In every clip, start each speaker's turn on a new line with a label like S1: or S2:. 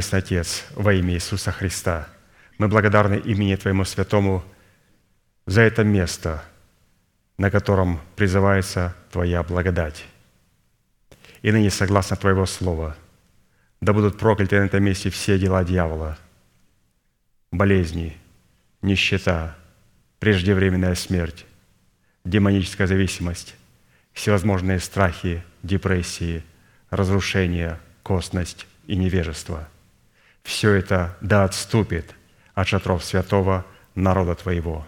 S1: Небесный Отец, во имя Иисуса Христа, мы благодарны имени Твоему Святому за это место, на котором призывается Твоя благодать. И ныне, согласно Твоего Слова, да будут прокляты на этом месте все дела дьявола, болезни, нищета, преждевременная смерть, демоническая зависимость, всевозможные страхи, депрессии, разрушения, косность и невежество – все это да отступит от шатров святого народа Твоего.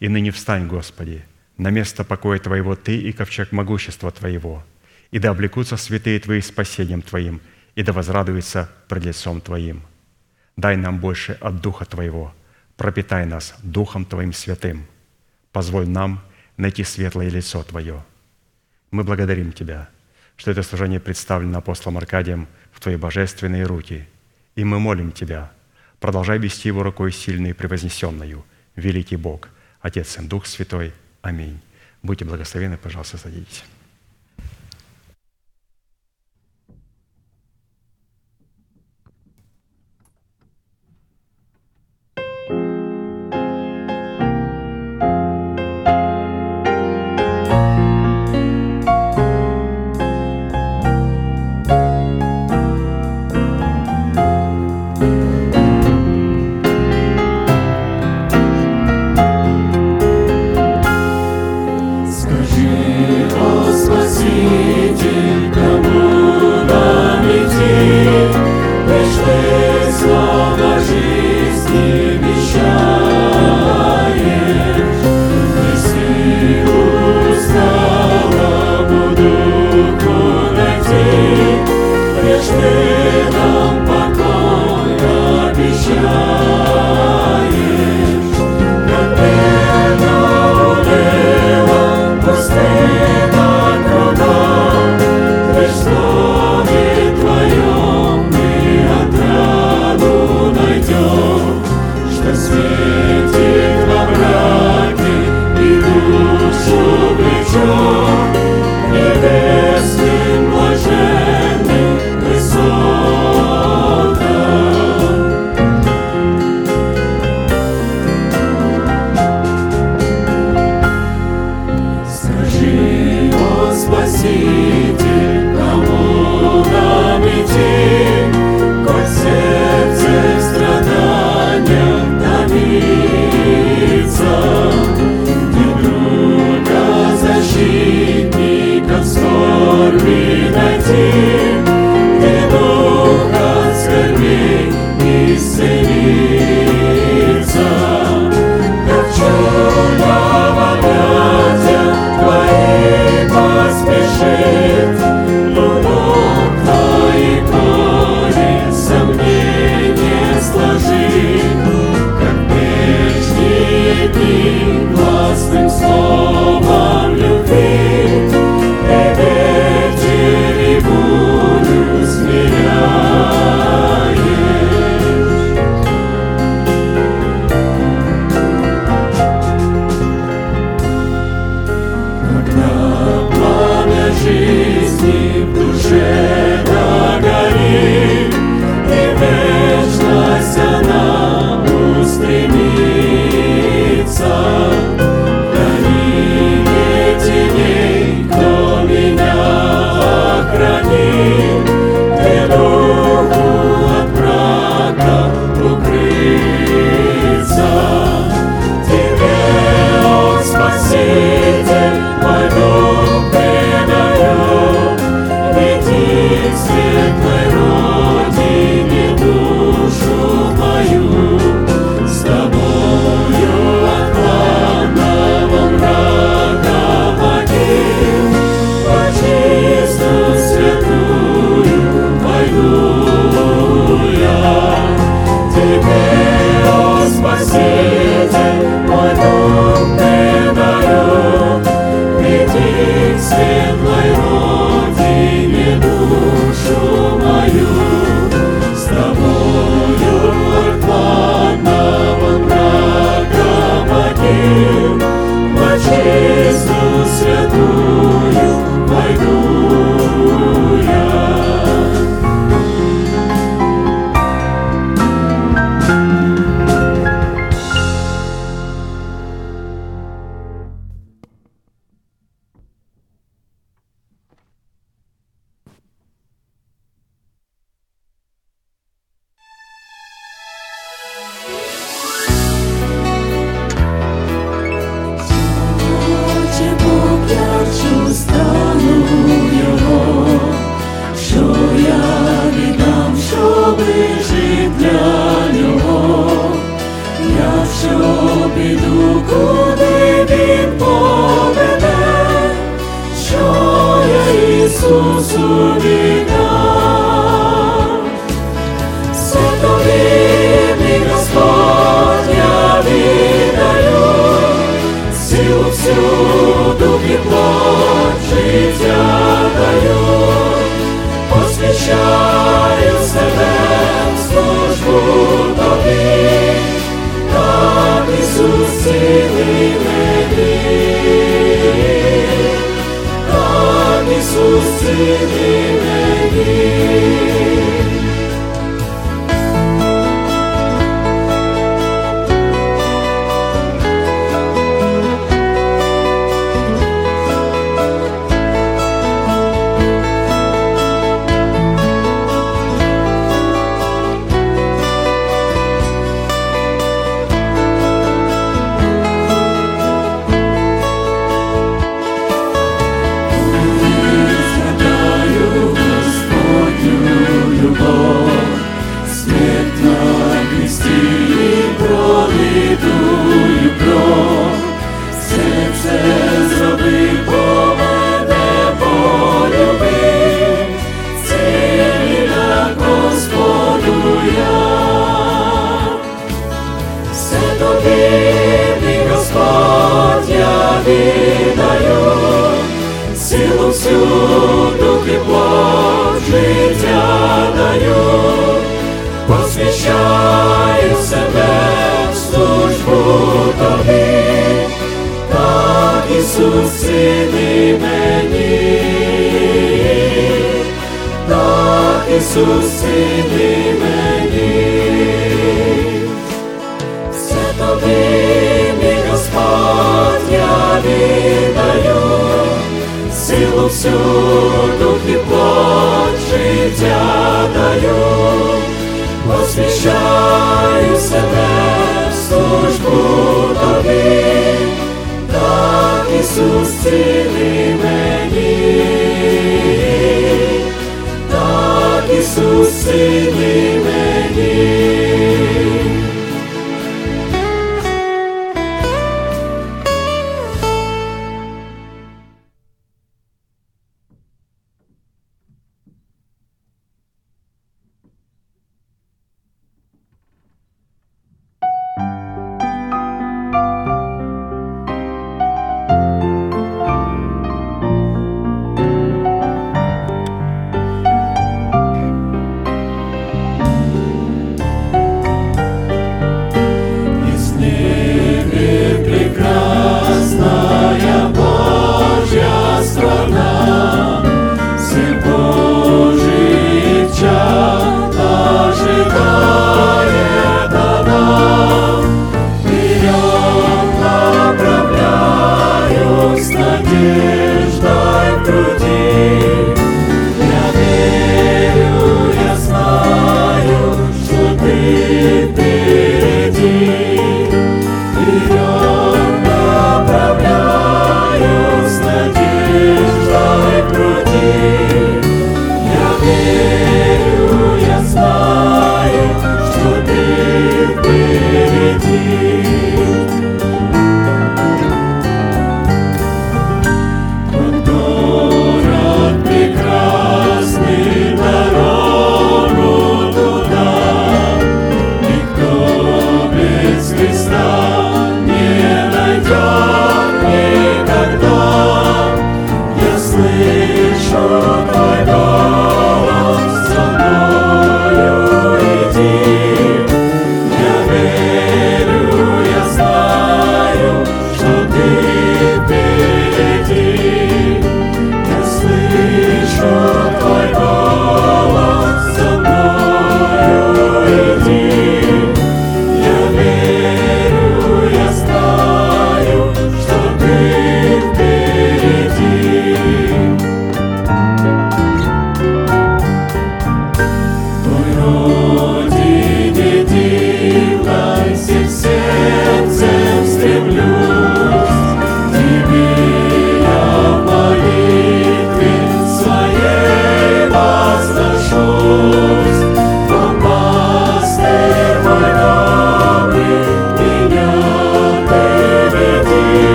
S1: И ныне встань, Господи, на место покоя Твоего Ты и ковчег могущества Твоего, и да облекутся святые Твои спасением Твоим, и да возрадуются пред лицом Твоим. Дай нам больше от Духа Твоего, пропитай нас Духом Твоим святым. Позволь нам найти светлое лицо Твое. Мы благодарим Тебя, что это служение представлено апостолом Аркадием в Твои божественные руки – и мы молим Тебя, продолжай вести его рукой сильной и превознесенную, великий Бог, Отец и Дух Святой. Аминь. Будьте благословены, пожалуйста, садитесь. treasure. Ісус сини мені. Все тобі, мій Господь, я віддаю, силу всю дух і плоть життя даю, посвящаю себе в службу тобі, так Ісус ціли мені, так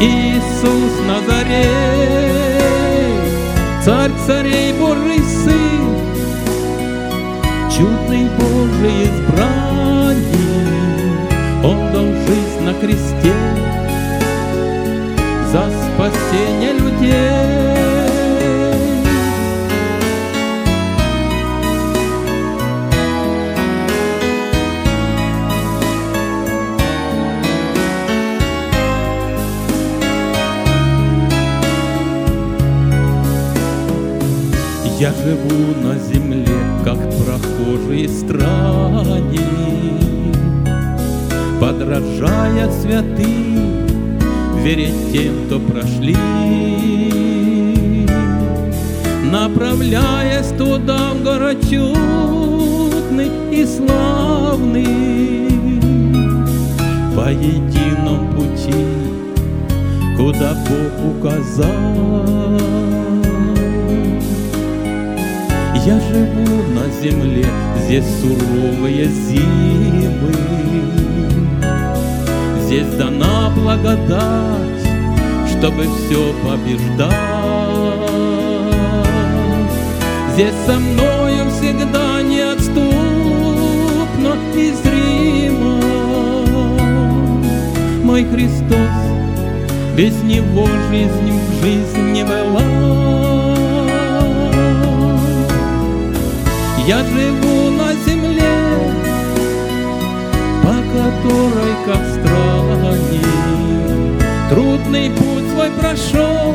S2: Иисус Назарей, царь царей Божий Сын, чудный Божий избранник, Он дал жизнь на кресте за спасение людей. Я живу на земле, как прохожий странник, Подражая святым, верить тем, кто прошли, Направляясь туда, в город чудный и славный, По едином пути, куда Бог указал. Я живу на земле, здесь суровые зимы, Здесь дана благодать, чтобы все побеждать. Здесь со мною всегда неотступно и зримо Мой Христос, без Него жизнь в жизнь не была. Я живу на земле, по которой, как странник, трудный путь свой прошел.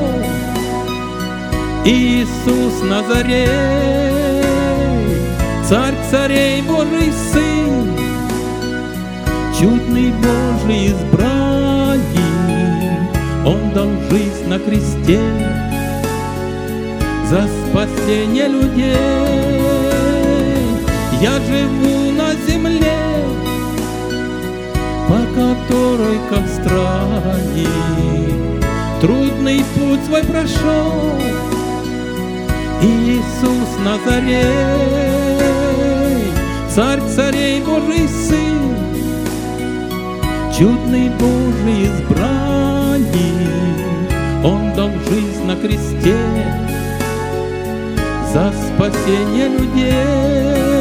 S2: Иисус Назарей, царь царей Божий Сын, чудный Божий избранник, Он дал жизнь на кресте за спасение людей. Я живу на земле, по которой, как странник, трудный путь свой прошел. Иисус Назарей, царь царей Божий Сын, чудный Божий избранник, Он дал жизнь на кресте за спасение людей.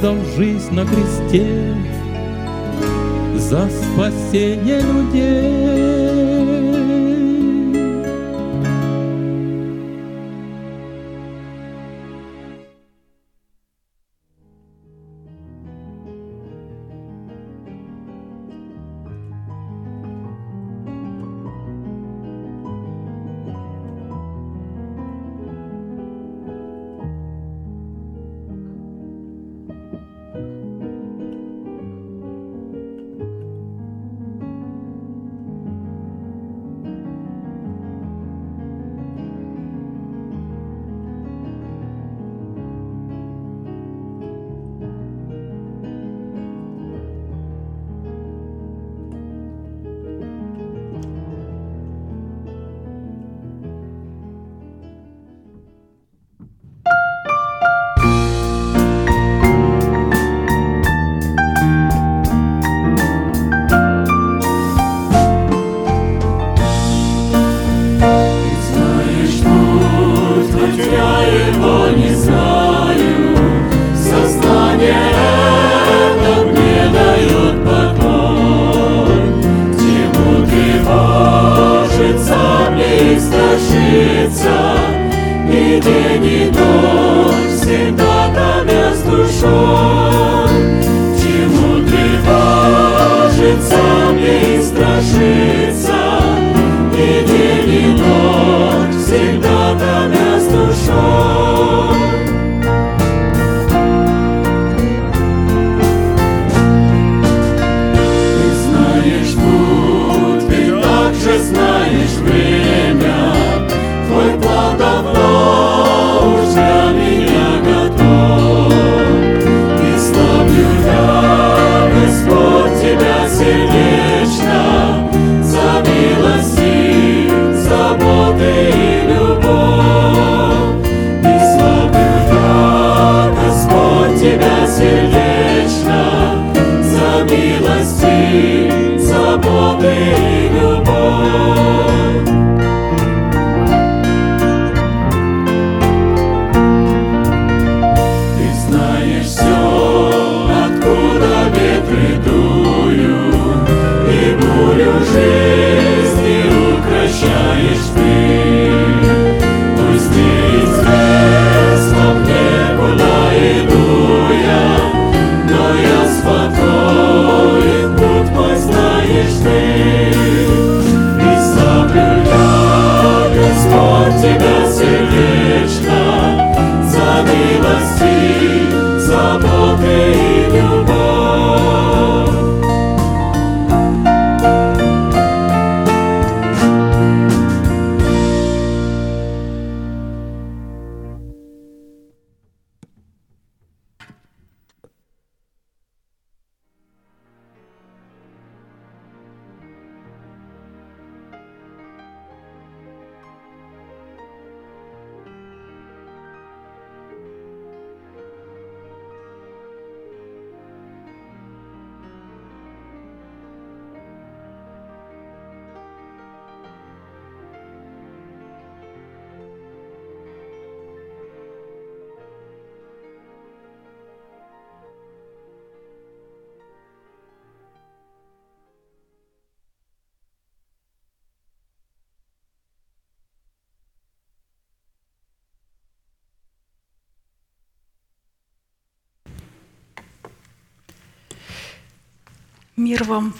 S2: Дал жизнь на кресте за спасение людей.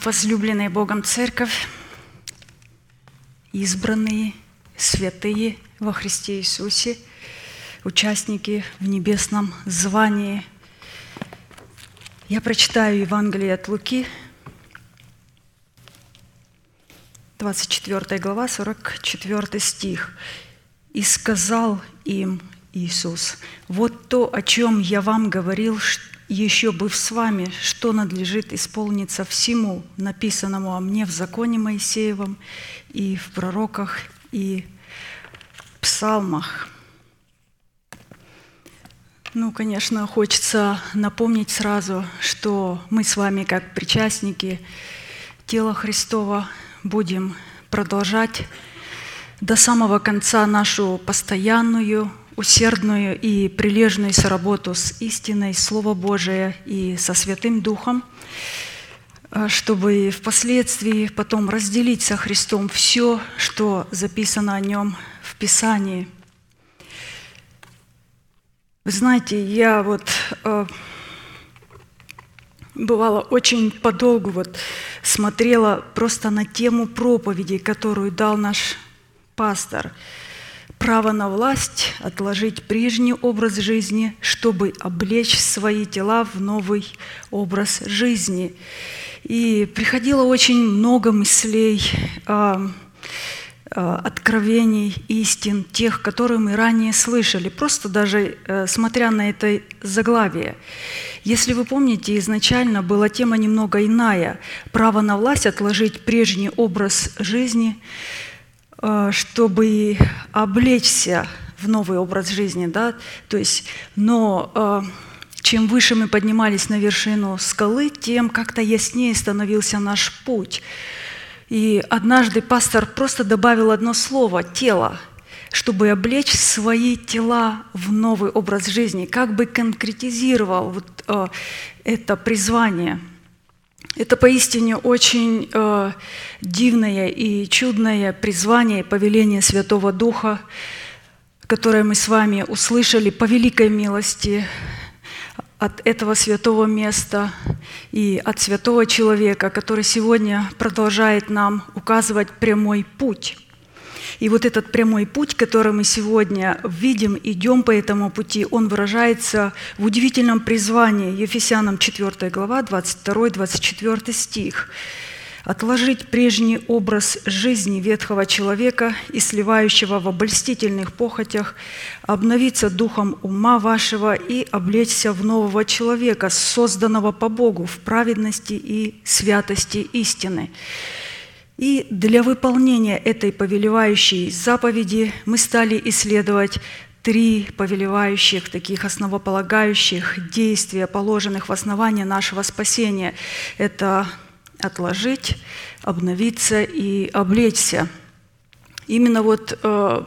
S3: Возлюбленная Богом Церковь, избранные, святые во Христе Иисусе, участники в небесном звании. Я прочитаю Евангелие от Луки, 24 глава, 44 стих. «И сказал им Иисус, вот то, о чем я вам говорил, ш- еще быв с вами, что надлежит исполниться всему, написанному о мне в законе Моисеевом и в пророках и псалмах». Ну, конечно, хочется напомнить сразу, что мы с вами, как причастники тела Христова, будем продолжать до самого конца нашу постоянную, усердную и прилежную соработу с истиной, Слово Божие и со Святым Духом, а, чтобы впоследствии потом разделить со Христом все, что записано о Нем в Писании – вы знаете, я вот э, бывало очень подолгу вот смотрела просто на тему проповеди, которую дал наш пастор. Право на власть отложить прежний образ жизни, чтобы облечь свои тела в новый образ жизни. И приходило очень много мыслей, э, э, откровений, истин, тех, которые мы ранее слышали, просто даже э, смотря на это заглавие. Если вы помните, изначально была тема немного иная. Право на власть отложить прежний образ жизни, чтобы облечься в новый образ жизни. Да? То есть, но э, чем выше мы поднимались на вершину скалы, тем как-то яснее становился наш путь. И однажды пастор просто добавил одно слово – «тело», чтобы облечь свои тела в новый образ жизни, как бы конкретизировал вот, э, это призвание. Это поистине очень э, дивное и чудное призвание, повеление Святого Духа, которое мы с вами услышали по великой милости от этого святого места и от святого человека, который сегодня продолжает нам указывать прямой путь. И вот этот прямой путь, который мы сегодня видим, идем по этому пути, он выражается в удивительном призвании Ефесянам 4 глава, 22-24 стих отложить прежний образ жизни ветхого человека и сливающего в обольстительных похотях, обновиться духом ума вашего и облечься в нового человека, созданного по Богу в праведности и святости истины. И для выполнения этой повелевающей заповеди мы стали исследовать три повелевающих, таких основополагающих действия, положенных в основании нашего спасения. Это отложить, обновиться и облечься. Именно вот э,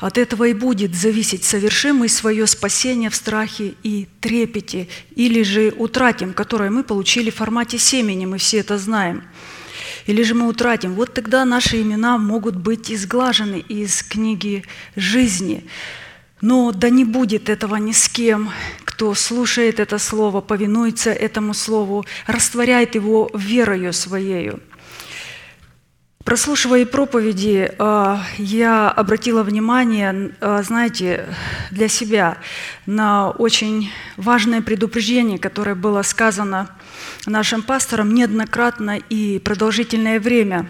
S3: от этого и будет зависеть, совершим мы свое спасение в страхе и трепете, или же утратим, которое мы получили в формате семени, мы все это знаем. Или же мы утратим. Вот тогда наши имена могут быть изглажены из книги жизни. Но да не будет этого ни с кем, кто слушает это слово, повинуется этому слову, растворяет его верою своею. Прослушивая проповеди, а, я обратила внимание, а, знаете, для себя на очень важное предупреждение, которое было сказано нашим пастором неоднократно и продолжительное время.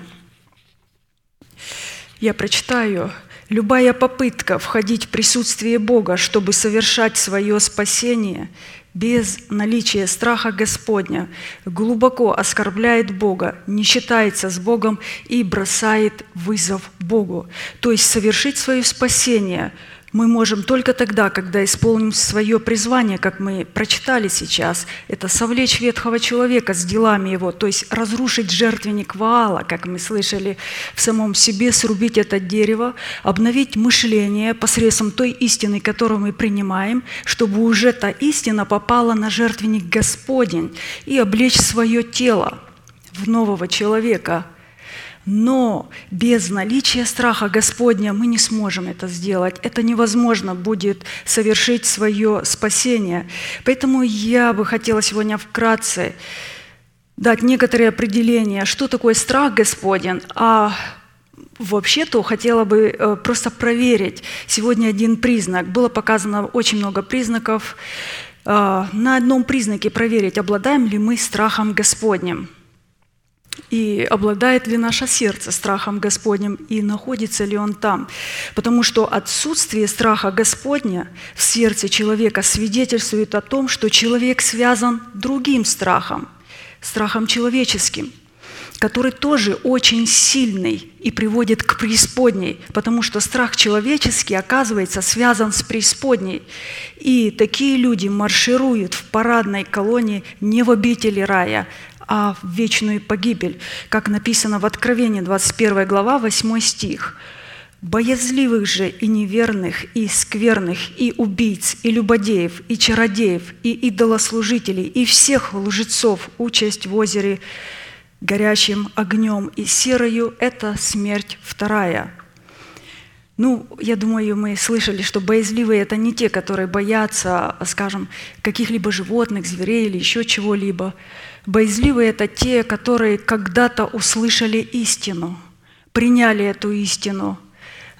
S3: Я прочитаю Любая попытка входить в присутствие Бога, чтобы совершать свое спасение без наличия страха Господня, глубоко оскорбляет Бога, не считается с Богом и бросает вызов Богу. То есть совершить свое спасение – мы можем только тогда, когда исполним свое призвание, как мы прочитали сейчас, это совлечь ветхого человека с делами его, то есть разрушить жертвенник Ваала, как мы слышали в самом себе, срубить это дерево, обновить мышление посредством той истины, которую мы принимаем, чтобы уже та истина попала на жертвенник Господень и облечь свое тело в нового человека – но без наличия страха Господня мы не сможем это сделать. Это невозможно будет совершить свое спасение. Поэтому я бы хотела сегодня вкратце дать некоторые определения, что такое страх Господень, а Вообще-то хотела бы э, просто проверить сегодня один признак. Было показано очень много признаков. Э, на одном признаке проверить, обладаем ли мы страхом Господним – и обладает ли наше сердце страхом Господним, и находится ли он там. Потому что отсутствие страха Господня в сердце человека свидетельствует о том, что человек связан другим страхом, страхом человеческим, который тоже очень сильный и приводит к преисподней, потому что страх человеческий, оказывается, связан с преисподней. И такие люди маршируют в парадной колонии не в обители рая, а в вечную погибель, как написано в Откровении, 21 глава, 8 стих. «Боязливых же и неверных, и скверных, и убийц, и любодеев, и чародеев, и идолослужителей, и всех лжецов участь в озере горячим огнем и серою – это смерть вторая». Ну, я думаю, мы слышали, что боязливые – это не те, которые боятся, скажем, каких-либо животных, зверей или еще чего-либо. Боязливые – это те, которые когда-то услышали истину, приняли эту истину,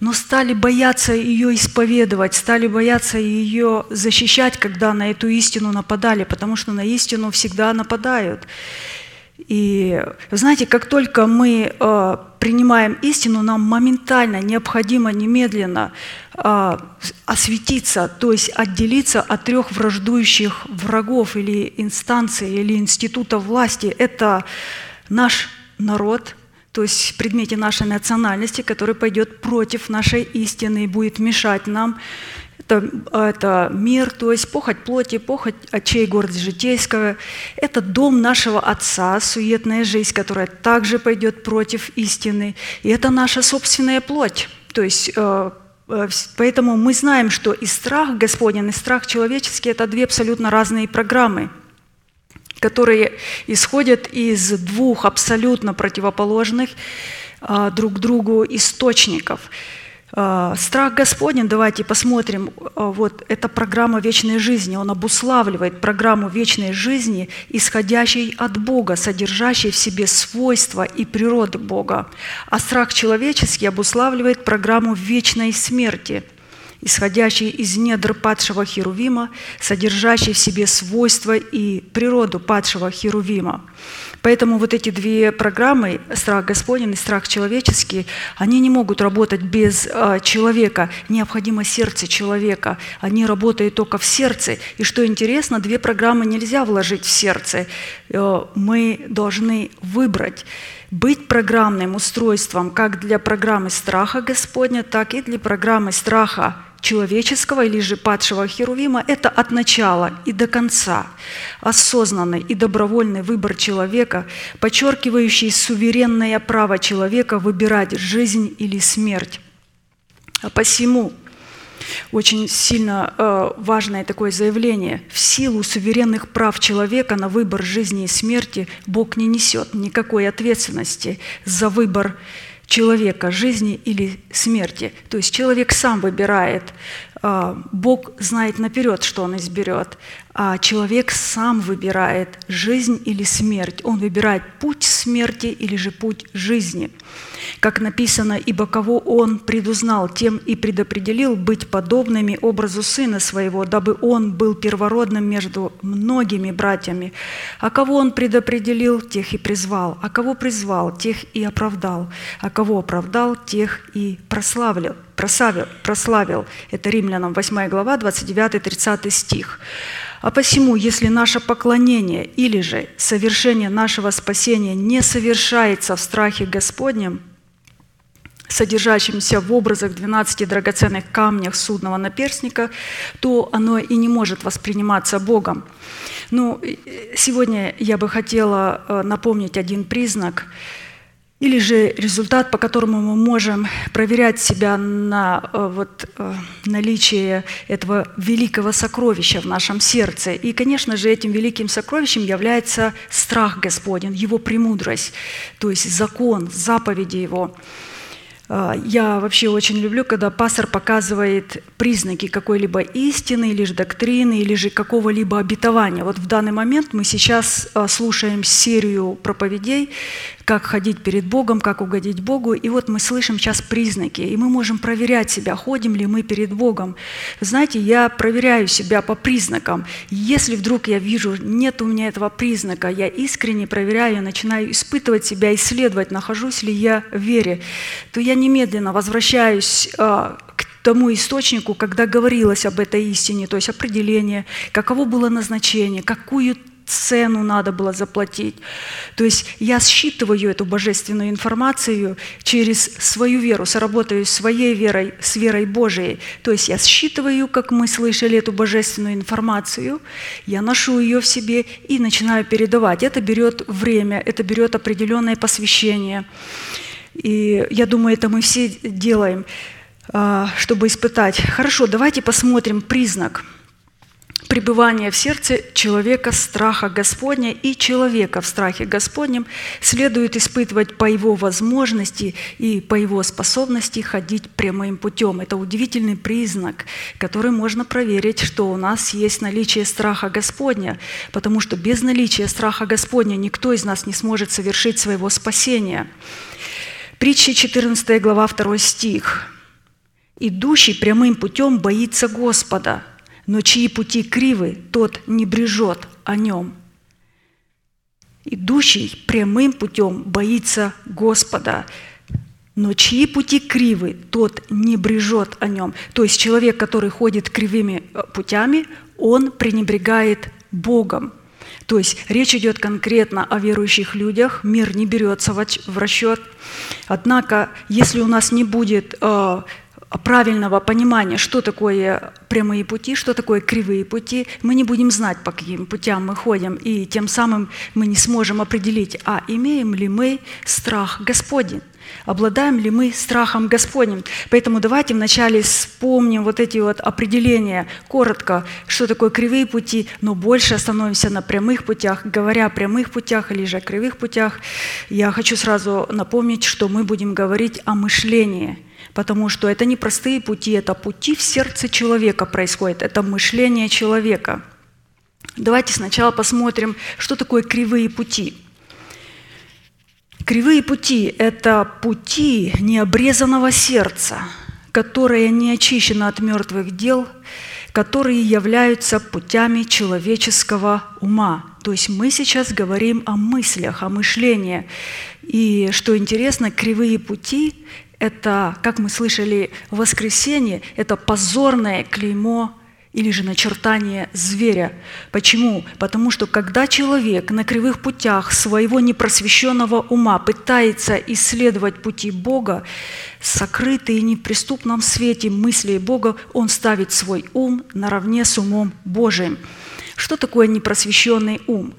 S3: но стали бояться ее исповедовать, стали бояться ее защищать, когда на эту истину нападали, потому что на истину всегда нападают. И знаете, как только мы э, принимаем истину, нам моментально необходимо немедленно э, осветиться, то есть отделиться от трех враждующих врагов или инстанций, или институтов власти. Это наш народ, то есть в предмете нашей национальности, который пойдет против нашей истины и будет мешать нам это, это мир, то есть похоть плоти, похоть очей города житейского. Это дом нашего Отца, суетная жизнь, которая также пойдет против истины. И это наша собственная плоть. То есть э, э, Поэтому мы знаем, что и страх Господень, и страх человеческий – это две абсолютно разные программы, которые исходят из двух абсолютно противоположных э, друг другу источников – Страх Господень, давайте посмотрим, а, вот эта программа вечной жизни, он обуславливает программу вечной жизни, исходящей от Бога, содержащей в себе свойства и природы Бога. А страх человеческий обуславливает программу вечной смерти – исходящий из недр падшего Херувима, содержащий в себе свойства и природу падшего Херувима. Поэтому вот эти две программы, страх Господень и страх человеческий, они не могут работать без э, человека. Необходимо сердце человека. Они работают только в сердце. И что интересно, две программы нельзя вложить в сердце. Э, мы должны выбрать быть программным устройством как для программы страха Господня, так и для программы страха человеческого или же падшего Херувима – это от начала и до конца осознанный и добровольный выбор человека, подчеркивающий суверенное право человека выбирать жизнь или смерть. А посему очень сильно э, важное такое заявление. В силу суверенных прав человека на выбор жизни и смерти Бог не несет никакой ответственности за выбор человека, жизни или смерти. То есть человек сам выбирает. А, Бог знает наперед, что он изберет, человек сам выбирает жизнь или смерть. Он выбирает путь смерти или же путь жизни. Как написано, «Ибо кого Он предузнал, тем и предопределил быть подобными образу Сына Своего, дабы Он был первородным между многими братьями. А кого Он предопределил, тех и призвал. А кого призвал, тех и оправдал. А кого оправдал, тех и прославил». Прославил, прославил. Это Римлянам 8 глава, 29-30 стих. А посему, если наше поклонение или же совершение нашего спасения не совершается в страхе Господнем, содержащимся в образах 12 драгоценных камнях судного наперстника, то оно и не может восприниматься Богом. Ну, сегодня я бы хотела э, напомнить один признак – или же результат, по которому мы можем проверять себя на э, вот, э, наличие этого великого сокровища в нашем сердце. И, конечно же, этим великим сокровищем является страх Господень, Его премудрость, то есть закон, заповеди Его. А, я вообще очень люблю, когда пастор показывает признаки какой-либо истины, или же доктрины, или же какого-либо обетования. Вот в данный момент мы сейчас а, слушаем серию проповедей, как ходить перед Богом, как угодить Богу. И вот мы слышим сейчас признаки, и мы можем проверять себя, ходим ли мы перед Богом. Знаете, я проверяю себя по признакам. Если вдруг я вижу, нет у меня этого признака, я искренне проверяю, начинаю испытывать себя, исследовать, нахожусь ли я в вере, то я немедленно возвращаюсь а, к тому источнику, когда говорилось об этой истине, то есть определение, каково было назначение, какую цену надо было заплатить. То есть я считываю эту божественную информацию через свою веру, сработаю своей верой, с верой Божией. То есть я считываю, как мы слышали эту божественную информацию, я ношу ее в себе и начинаю передавать. Это берет время, это берет определенное посвящение. И я думаю, это мы все делаем, а, чтобы испытать. Хорошо, давайте посмотрим признак – пребывания в сердце человека страха Господня и человека в страхе Господнем следует испытывать по его возможности и по его способности ходить прямым путем. Это удивительный признак, который можно проверить, что у нас есть наличие страха Господня, потому что без наличия страха Господня никто из нас не сможет совершить своего спасения. Притча 14 глава 2 стих. «Идущий прямым путем боится Господа, но чьи пути кривы, тот не брежет о нем. Идущий прямым путем боится Господа, но чьи пути кривы, тот не брежет о нем. То есть человек, который ходит кривыми э, путями, он пренебрегает Богом. То есть речь идет конкретно о верующих людях, мир не берется в расчет. Однако, если у нас не будет э, правильного понимания, что такое прямые пути, что такое кривые пути, мы не будем знать, по каким путям мы ходим, и тем самым мы не сможем определить, а имеем ли мы страх Господень. Обладаем ли мы страхом Господним? Поэтому давайте вначале вспомним вот эти вот определения коротко, что такое кривые пути, но больше остановимся на прямых путях. Говоря о прямых путях или же о кривых путях, я хочу сразу напомнить, что мы будем говорить о мышлении – потому что это не простые пути, это пути в сердце человека происходит, это мышление человека. Давайте сначала посмотрим, что такое кривые пути. Кривые пути – это пути необрезанного сердца, которое не очищено от мертвых дел, которые являются путями человеческого ума. То есть мы сейчас говорим о мыслях, о мышлении. И что интересно, кривые пути – это, как мы слышали в воскресенье, это позорное клеймо или же начертание зверя. Почему? Потому что когда человек на кривых путях своего непросвещенного ума пытается исследовать пути Бога, сокрытые и неприступном свете мыслей Бога, он ставит свой ум наравне с умом Божиим. Что такое непросвещенный ум?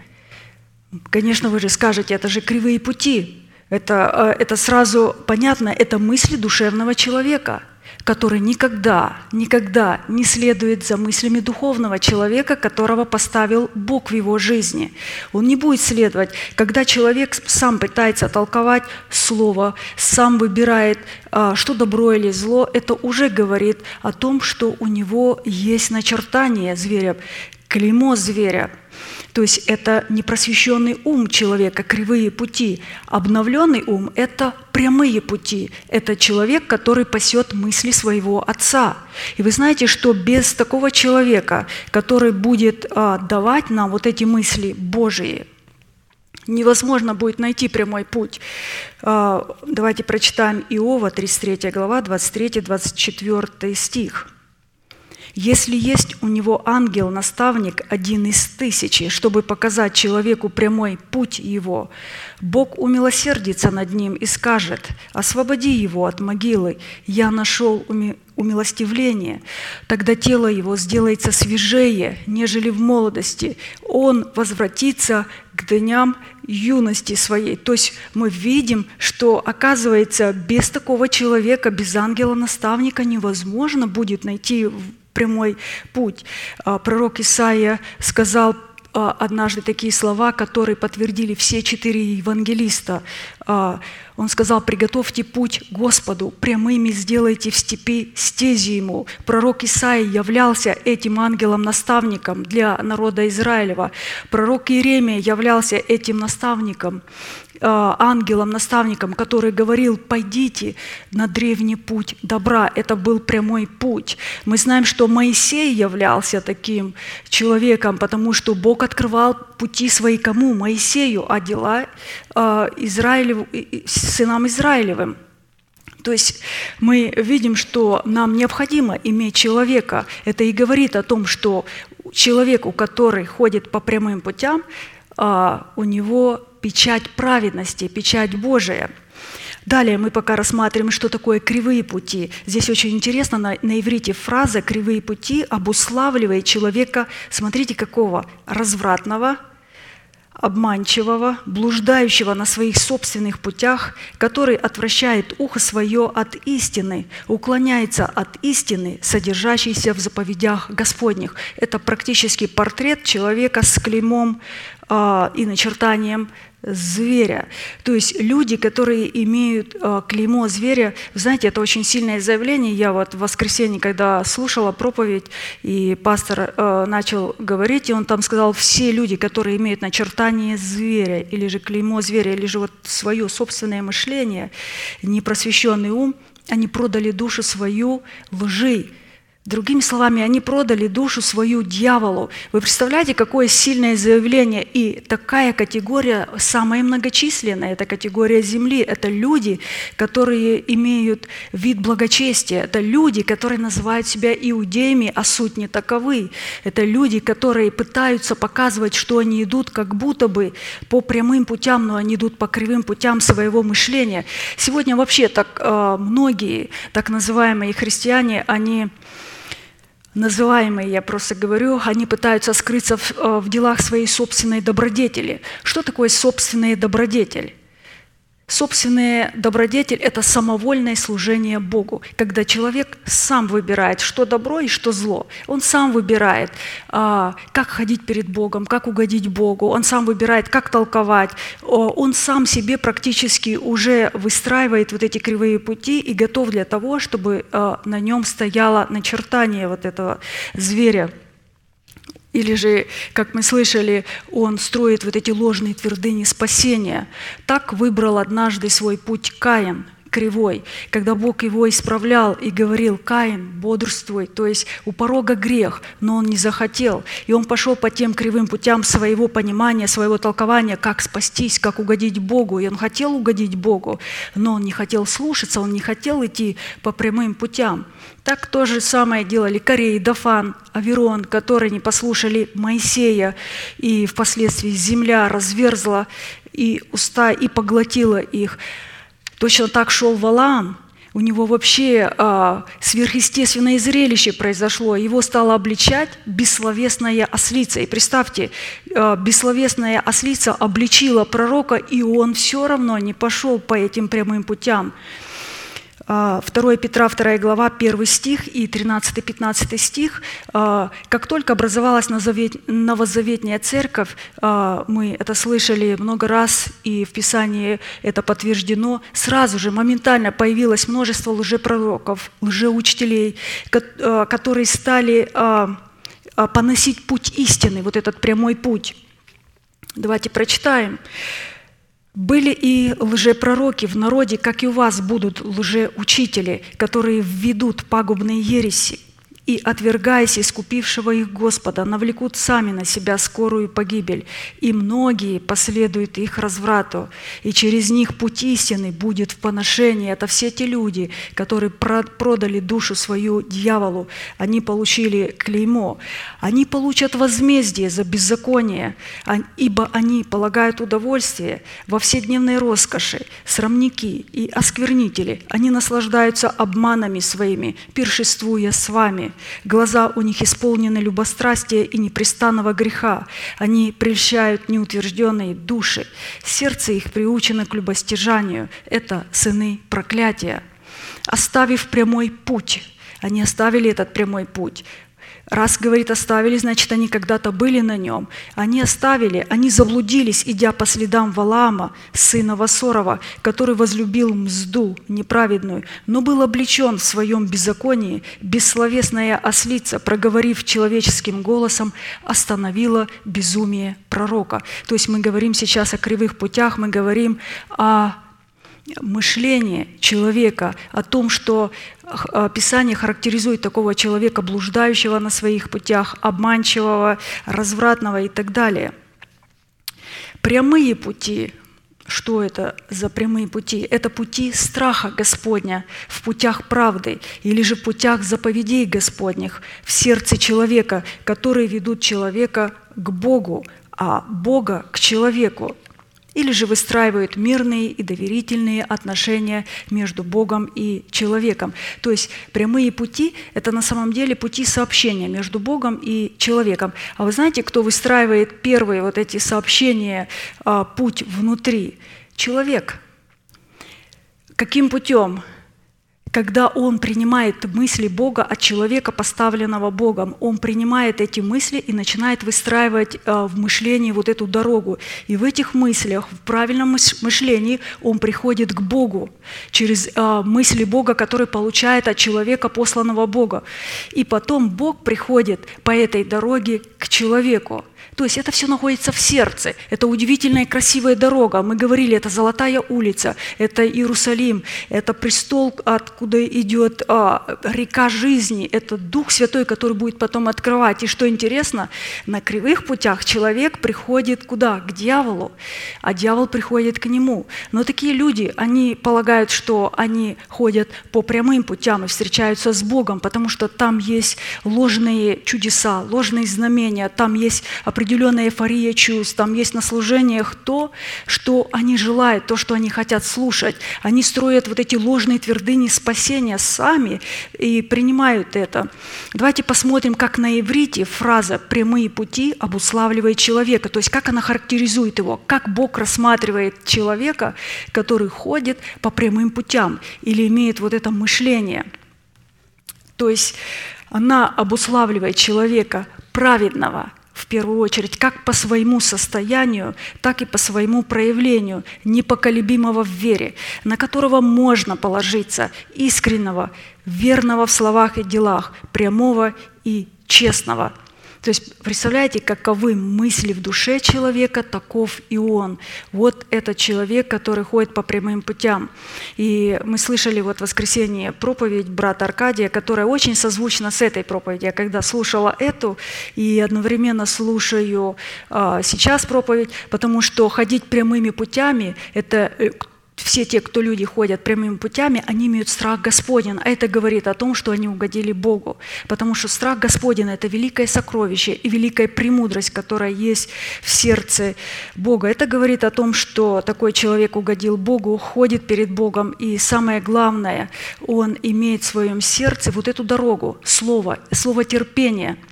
S3: Конечно, вы же скажете, это же кривые пути. Это, э, это сразу понятно, это мысли душевного человека – который никогда, никогда не следует за мыслями духовного человека, которого поставил Бог в его жизни. Он не будет следовать. Когда человек сам пытается толковать Слово, сам выбирает, а, что добро или зло, это уже говорит о том, что у него есть начертание зверя, клеймо зверя – то есть это непросвещенный ум человека, кривые пути. Обновленный ум – это прямые пути. Это человек, который пасет мысли своего отца. И вы знаете, что без такого человека, который будет а, давать нам вот эти мысли Божии, невозможно будет найти прямой путь. А, давайте прочитаем Иова, 33 глава, 23-24 стих. Если есть у него ангел-наставник один из тысячи, чтобы показать человеку прямой путь его, Бог умилосердится над ним и скажет, «Освободи его от могилы, я нашел умилостивление». Тогда тело его сделается свежее, нежели в молодости. Он возвратится к дням юности своей. То есть мы видим, что, оказывается, без такого человека, без ангела-наставника невозможно будет найти прямой путь. А, пророк Исаия сказал а, однажды такие слова, которые подтвердили все четыре евангелиста. А, он сказал, приготовьте путь Господу, прямыми сделайте в степи стези Ему. Пророк Исаия являлся этим ангелом-наставником для народа Израилева. Пророк Иеремия являлся этим наставником. Э, ангелом, наставником, который говорил, пойдите на древний путь добра. Это был прямой путь. Мы знаем, что Моисей являлся таким человеком, потому что Бог открывал пути свои кому? Моисею, а дела э, Израилев, сынам Израилевым. То есть мы видим, что нам необходимо иметь человека. Это и говорит о том, что человеку, который ходит по прямым путям, э, у него печать праведности, печать Божия. Далее мы пока рассматриваем, что такое кривые пути. Здесь очень интересно, на, на иврите фраза «кривые пути» обуславливает человека, смотрите, какого? Развратного, обманчивого, блуждающего на своих собственных путях, который отвращает ухо свое от истины, уклоняется от истины, содержащейся в заповедях Господних. Это практически портрет человека с клеймом э, и начертанием зверя. То есть люди, которые имеют э, клеймо зверя, знаете, это очень сильное заявление. Я вот в воскресенье, когда слушала проповедь, и пастор э, начал говорить, и он там сказал, все люди, которые имеют начертание зверя, или же клеймо зверя, или же вот свое собственное мышление, непросвещенный ум, они продали душу свою лжи, Другими словами, они продали душу свою дьяволу. Вы представляете, какое сильное заявление? И такая категория, самая многочисленная, это категория земли. Это люди, которые имеют вид благочестия. Это люди, которые называют себя иудеями, а суть не таковы. Это люди, которые пытаются показывать, что они идут как будто бы по прямым путям, но они идут по кривым путям своего мышления. Сегодня вообще так э, многие так называемые христиане, они называемые, я просто говорю, они пытаются скрыться в, э, в делах своей собственной добродетели. Что такое собственная добродетель? Собственная добродетель – это самовольное служение Богу, когда человек сам выбирает, что добро и что зло. Он сам выбирает, а, как ходить перед Богом, как угодить Богу, он сам выбирает, как толковать, он сам себе практически уже выстраивает вот эти кривые пути и готов для того, чтобы а, на нем стояло начертание вот этого зверя – или же, как мы слышали, он строит вот эти ложные твердыни спасения. Так выбрал однажды свой путь Каин – кривой, когда Бог его исправлял и говорил, Каин, бодрствуй, то есть у порога грех, но он не захотел. И он пошел по тем кривым путям своего понимания, своего толкования, как спастись, как угодить Богу. И он хотел угодить Богу, но он не хотел слушаться, он не хотел идти по прямым путям. Так то же самое делали Корей, Дафан, Аверон, которые не послушали Моисея, и впоследствии земля разверзла и уста и поглотила их. Точно так шел Валаам, у него вообще а, сверхъестественное зрелище произошло. Его стала обличать бессловесная ослица. И представьте, а, бессловесная ослица обличила пророка, и он все равно не пошел по этим прямым путям. 2 а, Петра, 2 глава, 1 стих и 13-15 стих. А, как только образовалась новозаветная церковь, а, мы это слышали много раз, и в Писании это подтверждено, сразу же, моментально появилось множество лжепророков, лжеучителей, которые стали поносить путь истины, вот этот прямой путь. Давайте прочитаем. Были и лжепророки в народе, как и у вас будут лжеучители, которые введут пагубные ереси и, отвергаясь искупившего их Господа, навлекут сами на себя скорую погибель, и многие последуют их разврату, и через них путь истины будет в поношении. Это все те люди, которые продали душу свою дьяволу, они получили клеймо, они получат возмездие за беззаконие, а, ибо они полагают удовольствие во вседневной роскоши, срамники и осквернители, они наслаждаются обманами своими, пиршествуя с вами, Глаза у них исполнены любострастия и непрестанного греха. Они прельщают неутвержденные души. Сердце их приучено к любостяжанию. Это сыны проклятия. Оставив прямой путь, они оставили этот прямой путь. Раз, говорит, оставили, значит, они когда-то были на нем. Они оставили, они заблудились, идя по следам Валаама, сына Васорова, который возлюбил мзду неправедную, но был облечен в своем беззаконии. Бессловесная ослица, проговорив человеческим голосом, остановила безумие пророка. То есть мы говорим сейчас о кривых путях, мы говорим о мышление человека, о том, что Писание характеризует такого человека, блуждающего на своих путях, обманчивого, развратного и так далее. Прямые пути что это за прямые пути? Это пути страха Господня в путях правды или же путях заповедей Господних в сердце человека, которые ведут человека к Богу, а Бога к человеку или же выстраивают мирные и доверительные отношения между Богом и человеком. То есть прямые пути – это на самом деле пути сообщения между Богом и человеком. А вы знаете, кто выстраивает первые вот эти сообщения, а, путь внутри? Человек. Каким путем? Когда он принимает мысли Бога от человека, поставленного Богом, он принимает эти мысли и начинает выстраивать э, в мышлении вот эту дорогу. И в этих мыслях, в правильном мышлении он приходит к Богу через э, мысли Бога, которые получает от человека, посланного Бога. И потом Бог приходит по этой дороге к человеку. То есть это все находится в сердце. Это удивительная красивая дорога. Мы говорили, это Золотая улица, это Иерусалим, это престол, откуда идет а, река жизни, это Дух Святой, который будет потом открывать. И что интересно, на кривых путях человек приходит куда? К дьяволу, а дьявол приходит к нему. Но такие люди, они полагают, что они ходят по прямым путям и встречаются с Богом, потому что там есть ложные чудеса, ложные знамения, там есть определенные определенная эйфория чувств, там есть на служениях то, что они желают, то, что они хотят слушать. Они строят вот эти ложные твердыни спасения сами и принимают это. Давайте посмотрим, как на иврите фраза «прямые пути» обуславливает человека, то есть как она характеризует его, как Бог рассматривает человека, который ходит по прямым путям или имеет вот это мышление. То есть она обуславливает человека праведного, первую очередь, как по своему состоянию, так и по своему проявлению, непоколебимого в вере, на которого можно положиться, искреннего, верного в словах и делах, прямого и честного – то есть представляете, каковы мысли в душе человека, таков и он. Вот этот человек, который ходит по прямым путям. И мы слышали вот в воскресенье проповедь брата Аркадия, которая очень созвучна с этой проповедью. Я когда слушала эту и одновременно слушаю а, сейчас проповедь, потому что ходить прямыми путями – это э, все те, кто люди ходят прямыми путями, они имеют страх Господень. А это говорит о том, что они угодили Богу. Потому что страх Господень – это великое сокровище и великая премудрость, которая есть в сердце Бога. Это говорит о том, что такой человек угодил Богу, ходит перед Богом. И самое главное, он имеет в своем сердце вот эту дорогу, слово, слово терпения –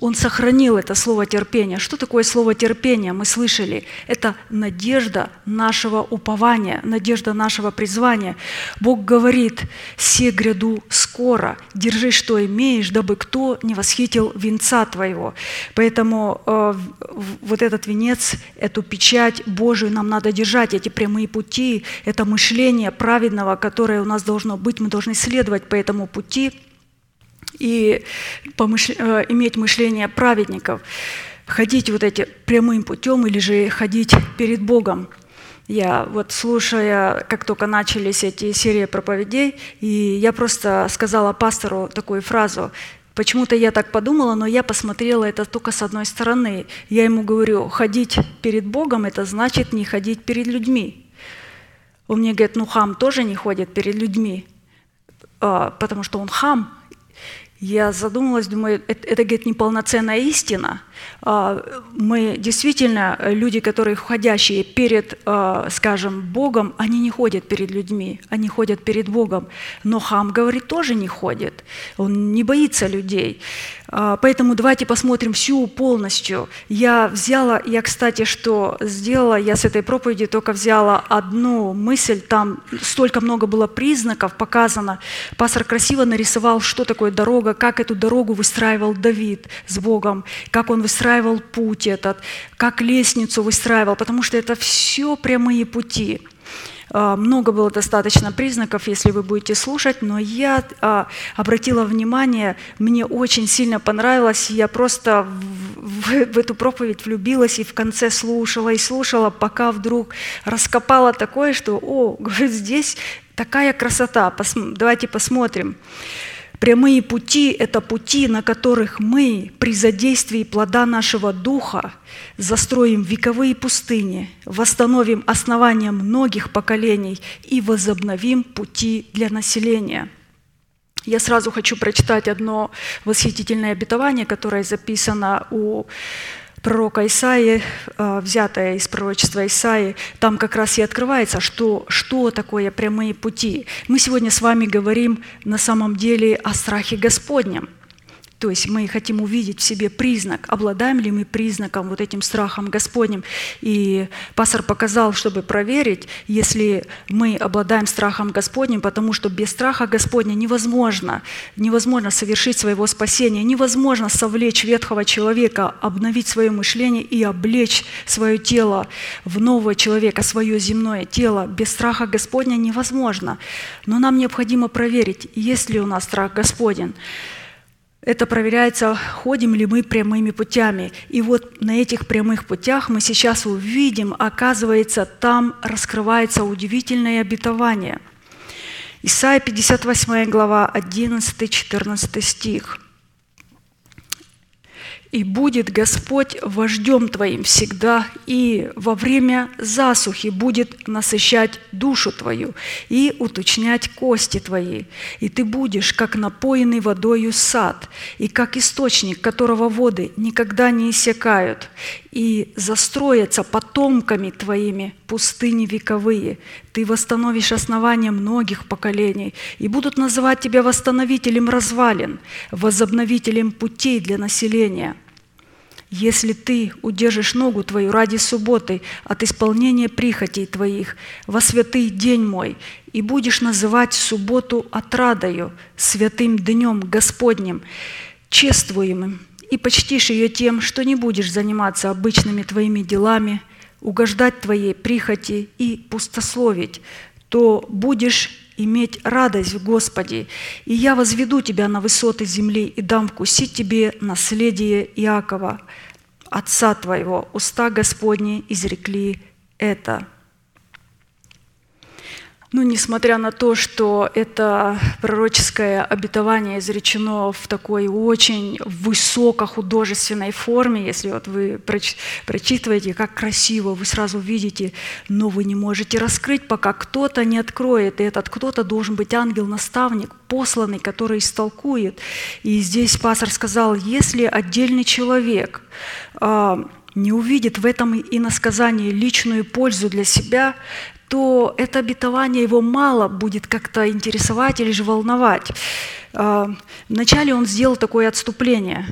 S3: он сохранил это слово терпения. Что такое слово терпения? Мы слышали. Это надежда нашего упования, надежда нашего призвания. Бог говорит, «Се гряду скоро, держи, что имеешь, дабы кто не восхитил венца твоего». Поэтому э, вот этот венец, эту печать Божию нам надо держать, эти прямые пути, это мышление праведного, которое у нас должно быть, мы должны следовать по этому пути – и помыш... Э, иметь мышление праведников, ходить вот эти прямым путем или же ходить перед Богом. Я вот слушая, как только начались эти серии проповедей, и я просто сказала пастору такую фразу, Почему-то я так подумала, но я посмотрела это только с одной стороны. Я ему говорю, ходить перед Богом – это значит не ходить перед людьми. Он мне говорит, ну хам тоже не ходит перед людьми, а, потому что он хам, я задумалась, думаю, это, это говорит, неполноценная истина. А, мы действительно, люди, которые входящие перед, а, скажем, Богом, они не ходят перед людьми, они ходят перед Богом. Но хам, говорит, тоже не ходит. Он не боится людей. А, поэтому давайте посмотрим всю полностью. Я взяла, я, кстати, что сделала, я с этой проповеди только взяла одну мысль, там столько много было признаков показано. Пастор красиво нарисовал, что такое дорога, как эту дорогу выстраивал Давид с Богом, как он выстраивал путь этот, как лестницу выстраивал, потому что это все прямые пути. А, много было достаточно признаков, если вы будете слушать, но я а, обратила внимание, мне очень сильно понравилось, я просто в, в, эту проповедь влюбилась и в конце слушала и слушала, пока вдруг раскопала такое, что, о, говорит, здесь такая красота, давайте посмотрим. Прямые пути – это пути, на которых мы при задействии плода нашего духа застроим вековые пустыни, восстановим основания многих поколений и возобновим пути для населения. Я сразу хочу прочитать одно восхитительное обетование, которое записано у пророка Исаии, э, взятое из пророчества Исаии, там как раз и открывается, что, что такое прямые пути. Мы сегодня с вами говорим на самом деле о страхе Господнем – то есть мы хотим увидеть в себе признак, обладаем ли мы признаком, вот этим страхом Господним. И пастор показал, чтобы проверить, если мы обладаем страхом Господним, потому что без страха Господня невозможно, невозможно совершить своего спасения, невозможно совлечь ветхого человека, обновить свое мышление и облечь свое тело в нового человека, свое земное тело. Без страха Господня невозможно. Но нам необходимо проверить, есть ли у нас страх Господень. Это проверяется, ходим ли мы прямыми путями. И вот на этих прямых путях мы сейчас увидим, оказывается, там раскрывается удивительное обетование. Исайя 58 глава 11-14 стих. И будет Господь вождем твоим всегда, и во время засухи будет насыщать душу твою и уточнять кости твои. И ты будешь, как напоенный водою сад, и как источник, которого воды никогда не иссякают, и застроятся потомками твоими пустыни вековые. Ты восстановишь основания многих поколений, и будут называть тебя восстановителем развалин, возобновителем путей для населения. Если ты удержишь ногу твою ради субботы от исполнения прихотей твоих во святый день мой, и будешь называть субботу отрадою, святым днем Господним, чествуемым, и почтишь ее тем, что не будешь заниматься обычными твоими делами, угождать твоей прихоти и пустословить, то будешь иметь радость в Господе, и я возведу тебя на высоты земли и дам вкусить тебе наследие Иакова, отца твоего. Уста Господни изрекли это». Ну, несмотря на то, что это пророческое обетование изречено в такой очень высокохудожественной форме, если вот вы прочитываете, как красиво, вы сразу видите, но вы не можете раскрыть, пока кто-то не откроет. И этот кто-то должен быть ангел-наставник, посланный, который истолкует. И здесь пастор сказал, если отдельный человек а, не увидит в этом иносказании личную пользу для себя, то это обетование его мало будет как-то интересовать или же волновать. А, вначале он сделал такое отступление.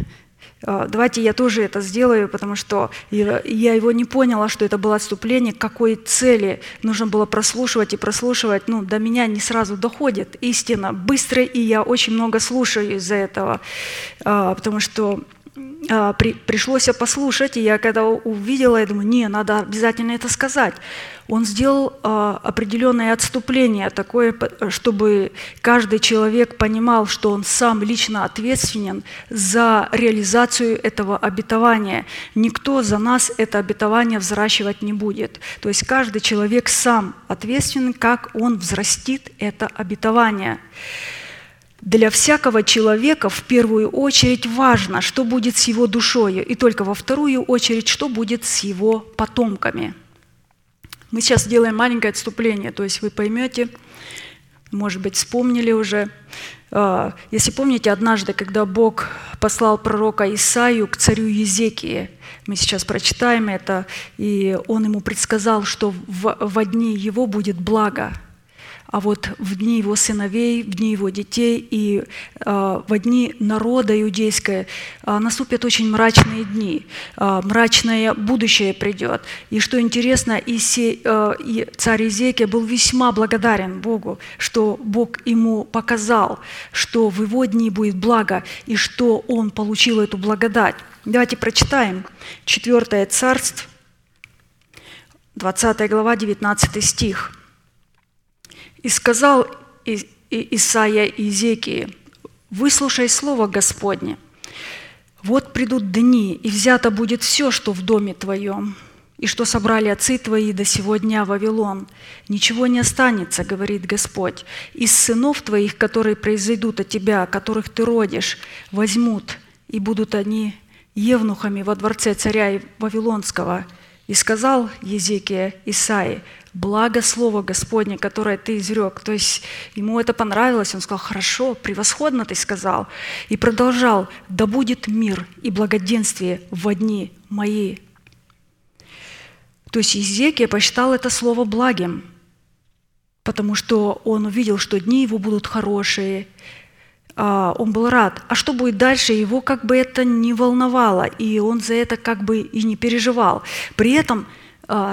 S3: А, давайте я тоже это сделаю, потому что я его не поняла, что это было отступление, какой цели нужно было прослушивать и прослушивать. Ну, до меня не сразу доходит истина быстро, и я очень много слушаю из-за этого, а, потому что при, пришлось послушать, и я когда увидела, я думаю, не, надо обязательно это сказать он сделал а, определенное отступление, такое, чтобы каждый человек понимал, что он сам лично ответственен за реализацию этого обетования. Никто за нас это обетование взращивать не будет. То есть каждый человек сам ответственен, как он взрастит это обетование. Для всякого человека в первую очередь важно, что будет с его душой, и только во вторую очередь, что будет с его потомками – мы сейчас сделаем маленькое отступление, то есть вы поймете, может быть, вспомнили уже. А, если помните, однажды, когда Бог послал пророка Исаию к царю Езекии, мы сейчас прочитаем это, и он ему предсказал, что в, в дни его будет благо – а вот в дни его сыновей, в дни его детей и э, в дни народа иудейского э, наступят очень мрачные дни, э, мрачное будущее придет. И что интересно, и, се, э, и царь Изекия был весьма благодарен Богу, что Бог ему показал, что в его дни будет благо, и что он получил эту благодать. Давайте прочитаем 4 царство, 20 глава, 19 стих. И сказал Исаия Изекии, «Выслушай слово Господне. Вот придут дни, и взято будет все, что в доме твоем, и что собрали отцы твои до сего дня Вавилон. Ничего не останется, говорит Господь. Из сынов твоих, которые произойдут от тебя, которых ты родишь, возьмут, и будут они евнухами во дворце царя Вавилонского. И сказал Езекия Исаи, благо слово Господне, которое ты изрек. То есть ему это понравилось, он сказал, хорошо, превосходно ты сказал. И продолжал, да будет мир и благоденствие в дни мои. То есть Езекия посчитал это слово благим, потому что он увидел, что дни его будут хорошие, а, он был рад. А что будет дальше, его как бы это не волновало, и он за это как бы и не переживал. При этом –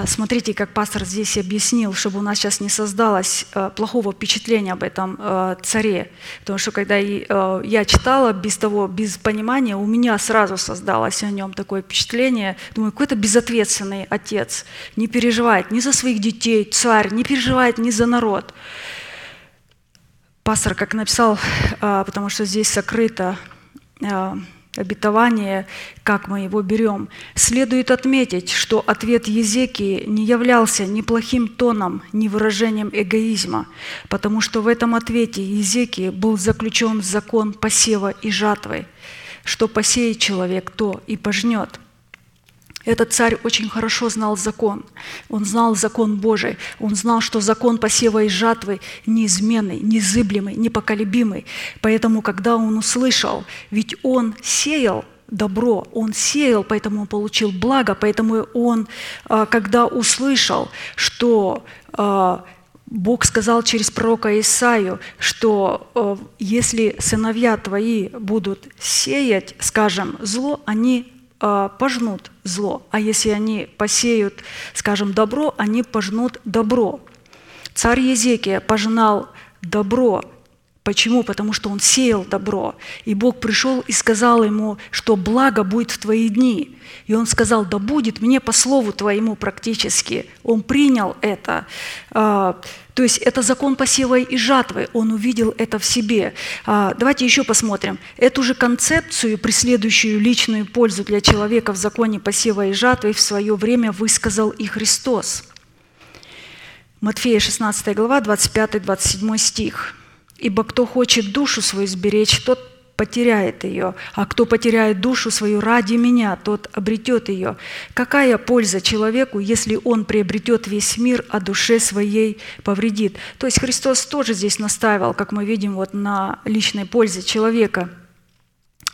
S3: смотрите, как пастор здесь объяснил, чтобы у нас сейчас не создалось а, плохого впечатления об этом а, царе. Потому что когда я читала без того, без понимания, у меня сразу создалось о нем такое впечатление. Думаю, какой-то безответственный отец. Не переживает ни за своих детей, царь, не переживает ни за народ. Пастор, как написал, потому что здесь сокрыто обетование, как мы его берем. Следует отметить, что ответ Езекии не являлся ни плохим тоном, ни выражением эгоизма, потому что в этом ответе Езекии был заключен закон посева и жатвы. что посеет человек, то и пожнет. Этот царь очень хорошо знал закон. Он знал закон Божий. Он знал, что закон посева и жатвы неизменный, незыблемый, непоколебимый. Поэтому, когда он услышал, ведь он сеял добро, он сеял, поэтому он получил благо, поэтому он, а, когда услышал, что а, Бог сказал через пророка Исаию, что а, если сыновья твои будут сеять, скажем, зло, они пожнут зло, а если они посеют, скажем, добро, они пожнут добро. Царь Езекия пожинал добро. Почему? Потому что он сеял добро. И Бог пришел и сказал ему, что благо будет в твои дни. И он сказал, да будет мне по слову твоему практически. Он принял это. А, то есть это закон посева и жатвы, он увидел это в себе. А, давайте еще посмотрим. Эту же концепцию, преследующую личную пользу для человека в законе посева и жатвы, в свое время высказал и Христос. Матфея 16 глава, 25-27 стих. «Ибо кто хочет душу свою сберечь, тот потеряет ее, а кто потеряет душу свою ради меня, тот обретет ее. Какая польза человеку, если он приобретет весь мир, а душе своей повредит? То есть Христос тоже здесь наставил, как мы видим, вот на личной пользе человека.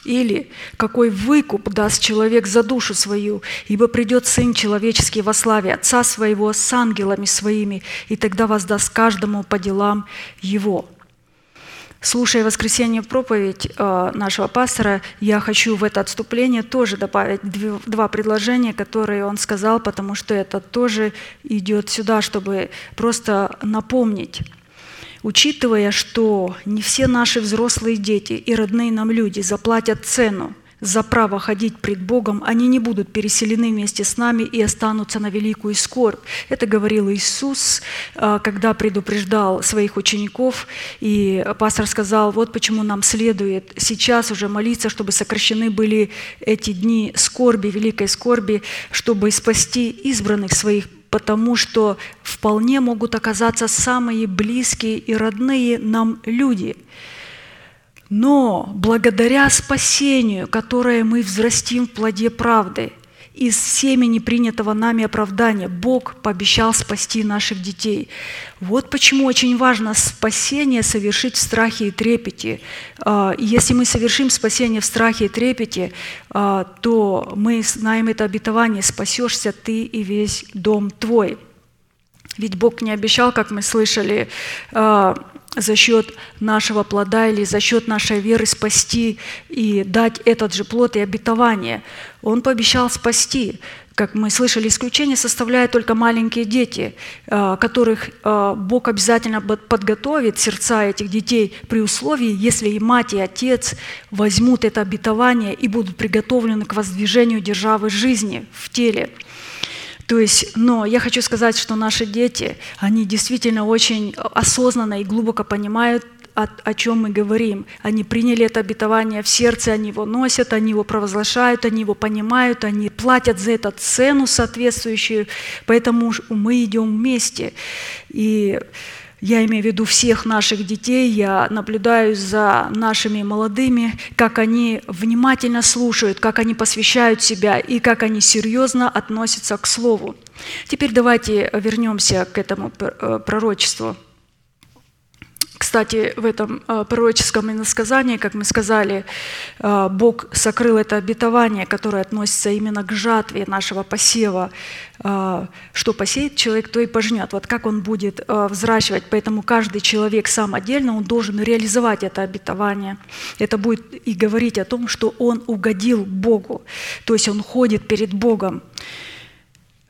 S3: Или какой выкуп даст человек за душу свою, ибо придет Сын Человеческий во славе Отца Своего с ангелами Своими, и тогда воздаст каждому по делам Его». Слушая воскресенье проповедь э, нашего пастора, я хочу в это отступление тоже добавить два предложения, которые он сказал, потому что это тоже идет сюда, чтобы просто напомнить. Учитывая, что не все наши взрослые дети и родные нам люди заплатят цену за право ходить пред Богом, они не будут переселены вместе с нами и останутся на великую скорбь. Это говорил Иисус, а, когда предупреждал своих учеников, и пастор сказал, вот почему нам следует сейчас уже молиться, чтобы сокращены были эти дни скорби, великой скорби, чтобы спасти избранных своих потому что вполне могут оказаться самые близкие и родные нам люди – но благодаря спасению, которое мы взрастим в плоде правды, из семени принятого нами оправдания, Бог пообещал спасти наших детей. Вот почему очень важно спасение совершить в страхе и трепете. А, если мы совершим спасение в страхе и трепете, а, то мы знаем это обетование «спасешься ты и весь дом твой». Ведь Бог не обещал, как мы слышали, а, за счет нашего плода или за счет нашей веры спасти и дать этот же плод и обетование. Он пообещал спасти. Как мы слышали, исключение составляют только маленькие дети, э, которых э, Бог обязательно подготовит сердца этих детей при условии, если и мать, и отец возьмут это обетование и будут приготовлены к воздвижению державы жизни в теле. То есть, но я хочу сказать, что наши дети, они действительно очень осознанно и глубоко понимают, о, о чем мы говорим. Они приняли это обетование в сердце, они его носят, они его провозглашают, они его понимают, они платят за это цену соответствующую, поэтому мы идем вместе. И я имею в виду всех наших детей, я наблюдаю за нашими молодыми, как они внимательно слушают, как они посвящают себя и как они серьезно относятся к Слову. Теперь давайте вернемся к этому э, пророчеству. Кстати, в этом э, пророческом иносказании, как мы сказали, э, Бог сокрыл это обетование, которое относится именно к жатве нашего посева. Э, что посеет человек, то и пожнет. Вот как он будет взращивать. Поэтому каждый человек сам отдельно, он должен реализовать это обетование. Это будет и говорить о том, что он угодил Богу. То есть он ходит перед Богом.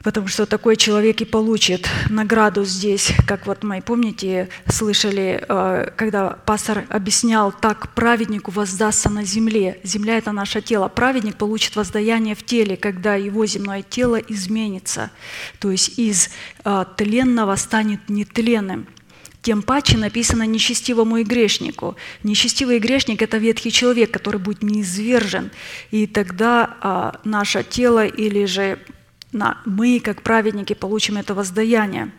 S3: Потому что такой человек и получит награду здесь, как вот мы, помните, слышали, э, когда пастор объяснял, так праведнику воздастся на земле. Земля – это наше тело. Праведник получит воздаяние в теле, когда его земное тело изменится. То есть из э, тленного станет нетленным. Тем паче написано нечестивому и грешнику. Нечестивый грешник – это ветхий человек, который будет неизвержен. И тогда а, наше тело или же мы, как праведники, получим это воздаяние.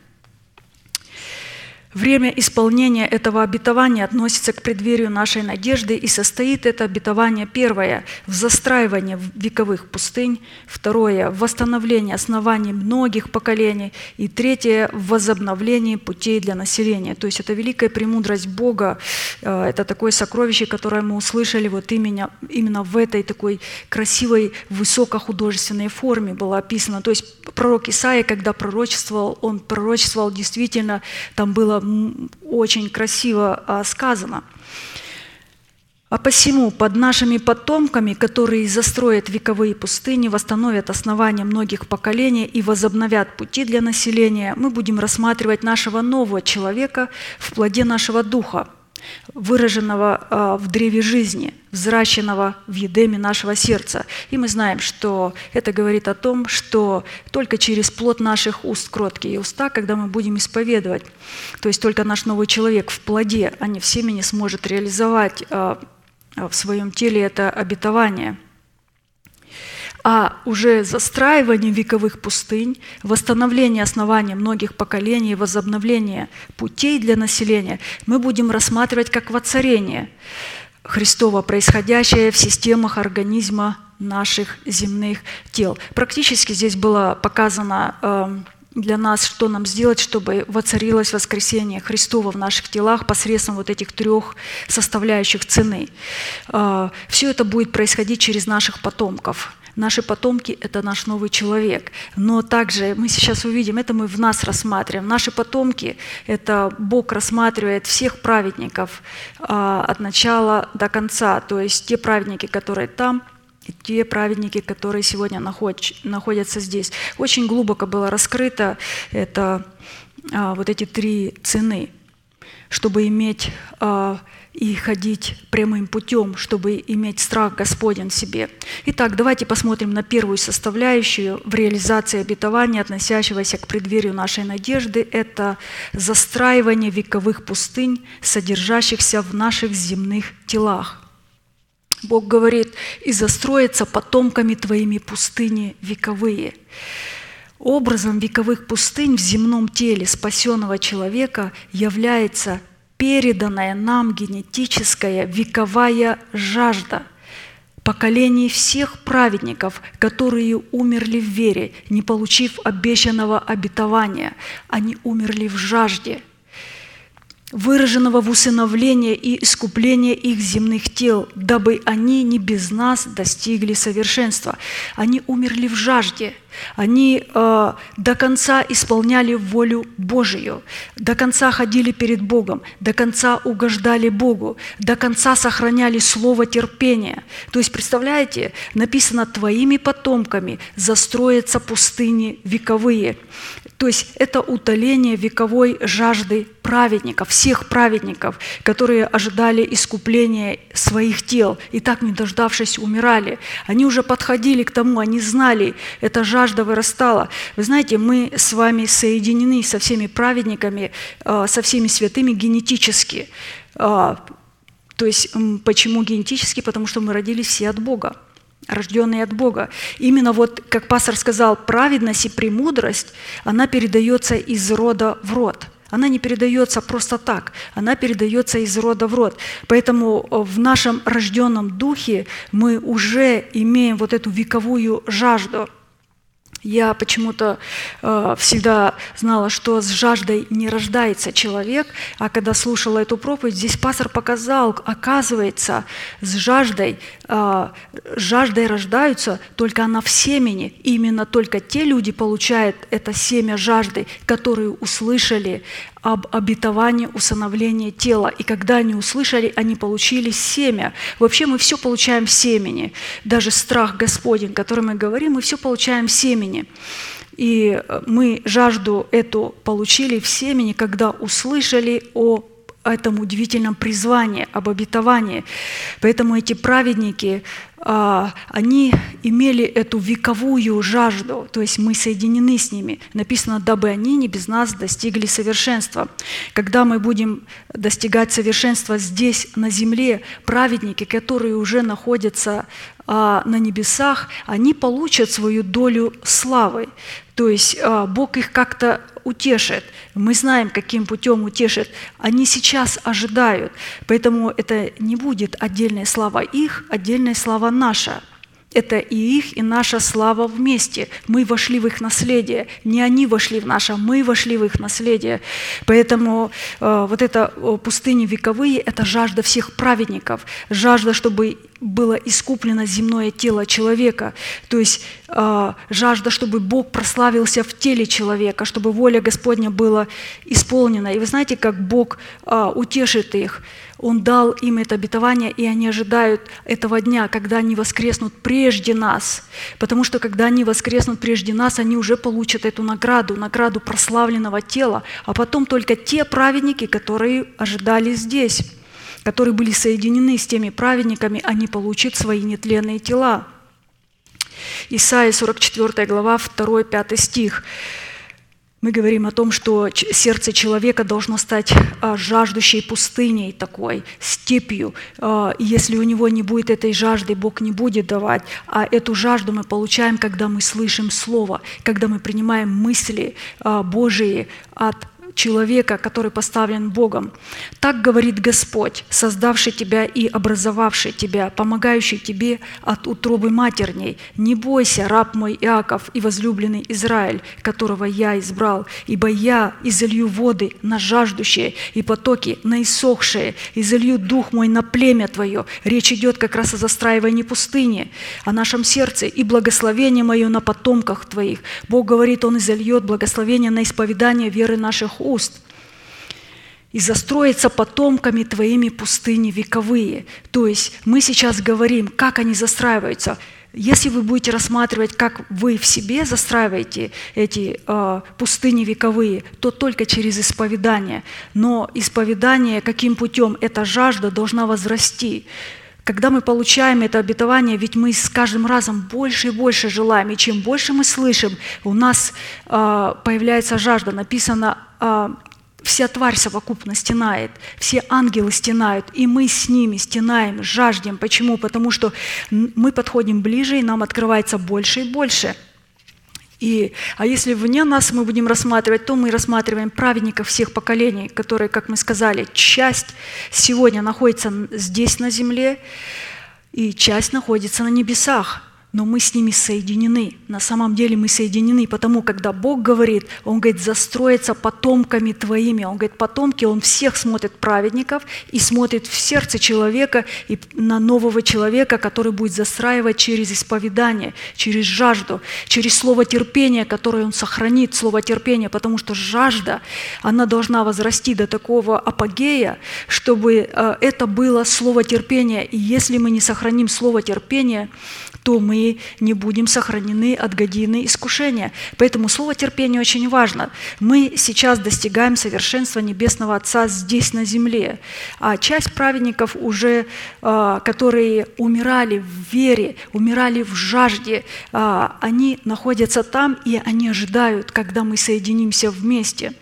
S3: Время исполнения этого обетования относится к преддверию нашей надежды и состоит это обетование первое – в застраивании вековых пустынь, второе – в восстановлении оснований многих поколений и третье – в возобновлении путей для населения. То есть это великая премудрость Бога, э, это такое сокровище, которое мы услышали вот именно, именно в этой такой красивой высокохудожественной форме было описано. То есть пророк Исаия, когда пророчествовал, он пророчествовал действительно, там было очень красиво а, сказано. А посему под нашими потомками, которые застроят вековые пустыни, восстановят основания многих поколений и возобновят пути для населения, мы будем рассматривать нашего нового человека в плоде нашего духа – выраженного а, в древе жизни, взращенного в едеме нашего сердца. И мы знаем, что это говорит о том, что только через плод наших уст, кроткие уста, когда мы будем исповедовать, то есть только наш новый человек в плоде, а не в семени сможет реализовать а, в своем теле это обетование – а уже застраивание вековых пустынь, восстановление основания многих поколений, возобновление путей для населения мы будем рассматривать как воцарение Христова, происходящее в системах организма наших земных тел. Практически здесь было показано эм, для нас, что нам сделать, чтобы воцарилось воскресение Христова в наших телах посредством вот этих трех составляющих цены. Э, Все это будет происходить через наших потомков – Наши потомки – это наш новый человек. Но также мы сейчас увидим, это мы в нас рассматриваем. Наши потомки – это Бог рассматривает всех праведников а, от начала до конца. То есть те праведники, которые там, и те праведники, которые сегодня находятся здесь. Очень глубоко было раскрыто это, а, вот эти три цены, чтобы иметь а, и ходить прямым путем, чтобы иметь страх Господень в себе. Итак, давайте посмотрим на первую составляющую в реализации обетования, относящегося к преддверию нашей надежды. Это застраивание вековых пустынь, содержащихся в наших земных телах. Бог говорит, «И застроятся потомками твоими пустыни вековые». Образом вековых пустынь в земном теле спасенного человека является переданная нам генетическая вековая жажда поколений всех праведников, которые умерли в вере, не получив обещанного обетования. Они умерли в жажде – выраженного в усыновлении и искуплении их земных тел, дабы они не без нас достигли совершенства. Они умерли в жажде, они э, до конца исполняли волю Божию, до конца ходили перед Богом, до конца угождали Богу, до конца сохраняли слово терпения. То есть, представляете, написано «твоими потомками застроятся пустыни вековые». То есть это утоление вековой жажды праведников, всех праведников, которые ожидали искупления своих тел и так не дождавшись умирали. Они уже подходили к тому, они знали, эта жажда вырастала. Вы знаете, мы с вами соединены со всеми праведниками, э, со всеми святыми генетически. Э, то есть почему генетически? Потому что мы родились все от Бога рожденные от Бога. Именно вот, как пастор сказал, праведность и премудрость, она передается из рода в род. Она не передается просто так, она передается из рода в род. Поэтому э, в нашем рожденном духе мы уже имеем вот эту вековую жажду – я почему-то э, всегда знала, что с жаждой не рождается человек, а когда слушала эту проповедь, здесь пастор показал, оказывается, с жаждой, э, жаждой рождаются только она в семени. И именно только те люди получают это семя жажды, которые услышали об обетовании усыновления тела. И когда они услышали, они получили семя. Вообще мы все получаем семени. Даже страх Господень, который мы говорим, мы все получаем семени. И мы жажду эту получили в семени, когда услышали о этом удивительном призвании, об обетовании. Поэтому эти праведники, они имели эту вековую жажду, то есть мы соединены с ними. Написано, дабы они не без нас достигли совершенства. Когда мы будем достигать совершенства здесь, на земле, праведники, которые уже находятся а, на небесах, они получат свою долю славы. То есть а, Бог их как-то утешит. Мы знаем, каким путем утешит. Они сейчас ожидают. Поэтому это не будет отдельная слава их, отдельная слава наша – это и их, и наша слава вместе. Мы вошли в их наследие. Не они вошли в наше, мы вошли в их наследие. Поэтому э, вот эта пустыни вековые – это жажда всех праведников. Жажда, чтобы было искуплено земное тело человека. То есть э, жажда, чтобы Бог прославился в теле человека, чтобы воля Господня была исполнена. И вы знаете, как Бог э, утешит их – он дал им это обетование, и они ожидают этого дня, когда они воскреснут прежде нас. Потому что когда они воскреснут прежде нас, они уже получат эту награду, награду прославленного тела, а потом только те праведники, которые ожидали здесь, которые были соединены с теми праведниками, они получат свои нетленные тела. Исайя 44 глава, 2-5 стих мы говорим о том, что сердце человека должно стать а, жаждущей пустыней такой, степью. А, и если у него не будет этой жажды, Бог не будет давать. А эту жажду мы получаем, когда мы слышим Слово, когда мы принимаем мысли а, Божии от человека, который поставлен Богом. Так говорит Господь, создавший тебя и образовавший тебя, помогающий тебе от утробы матерней. Не бойся, раб мой Иаков и возлюбленный Израиль, которого я избрал, ибо я изолью воды на жаждущие и потоки на иссохшие, изолью дух мой на племя твое. Речь идет как раз о застраивании пустыни, о нашем сердце и благословение мое на потомках твоих. Бог говорит, Он изольет благословение на исповедание веры наших уст и застроится потомками твоими пустыни вековые. То есть мы сейчас говорим, как они застраиваются. Если вы будете рассматривать, как вы в себе застраиваете эти э, пустыни вековые, то только через исповедание. Но исповедание каким путем? Эта жажда должна возрасти. Когда мы получаем это обетование, ведь мы с каждым разом больше и больше желаем, и чем больше мы слышим, у нас э, появляется жажда. Написано э, вся тварь совокупно стенает, все ангелы стенают, и мы с ними стенаем, жаждем. Почему? Потому что мы подходим ближе, и нам открывается больше и больше. И, а если вне нас мы будем рассматривать, то мы рассматриваем праведников всех поколений, которые, как мы сказали, часть сегодня находится здесь на земле, и часть находится на небесах но мы с ними соединены. На самом деле мы соединены, потому когда Бог говорит, Он говорит, застроиться потомками твоими. Он говорит, потомки, Он всех смотрит праведников и смотрит в сердце человека и на нового человека, который будет застраивать через исповедание, через жажду, через слово терпения, которое Он сохранит, слово терпения, потому что жажда, она должна возрасти до такого апогея, чтобы э, это было слово терпения. И если мы не сохраним слово терпения, то мы не будем сохранены от годины искушения. Поэтому слово терпения очень важно. Мы сейчас достигаем совершенства Небесного Отца здесь, на земле. А часть праведников уже, а, которые умирали в вере, умирали в жажде, а, они находятся там, и они ожидают, когда мы соединимся вместе.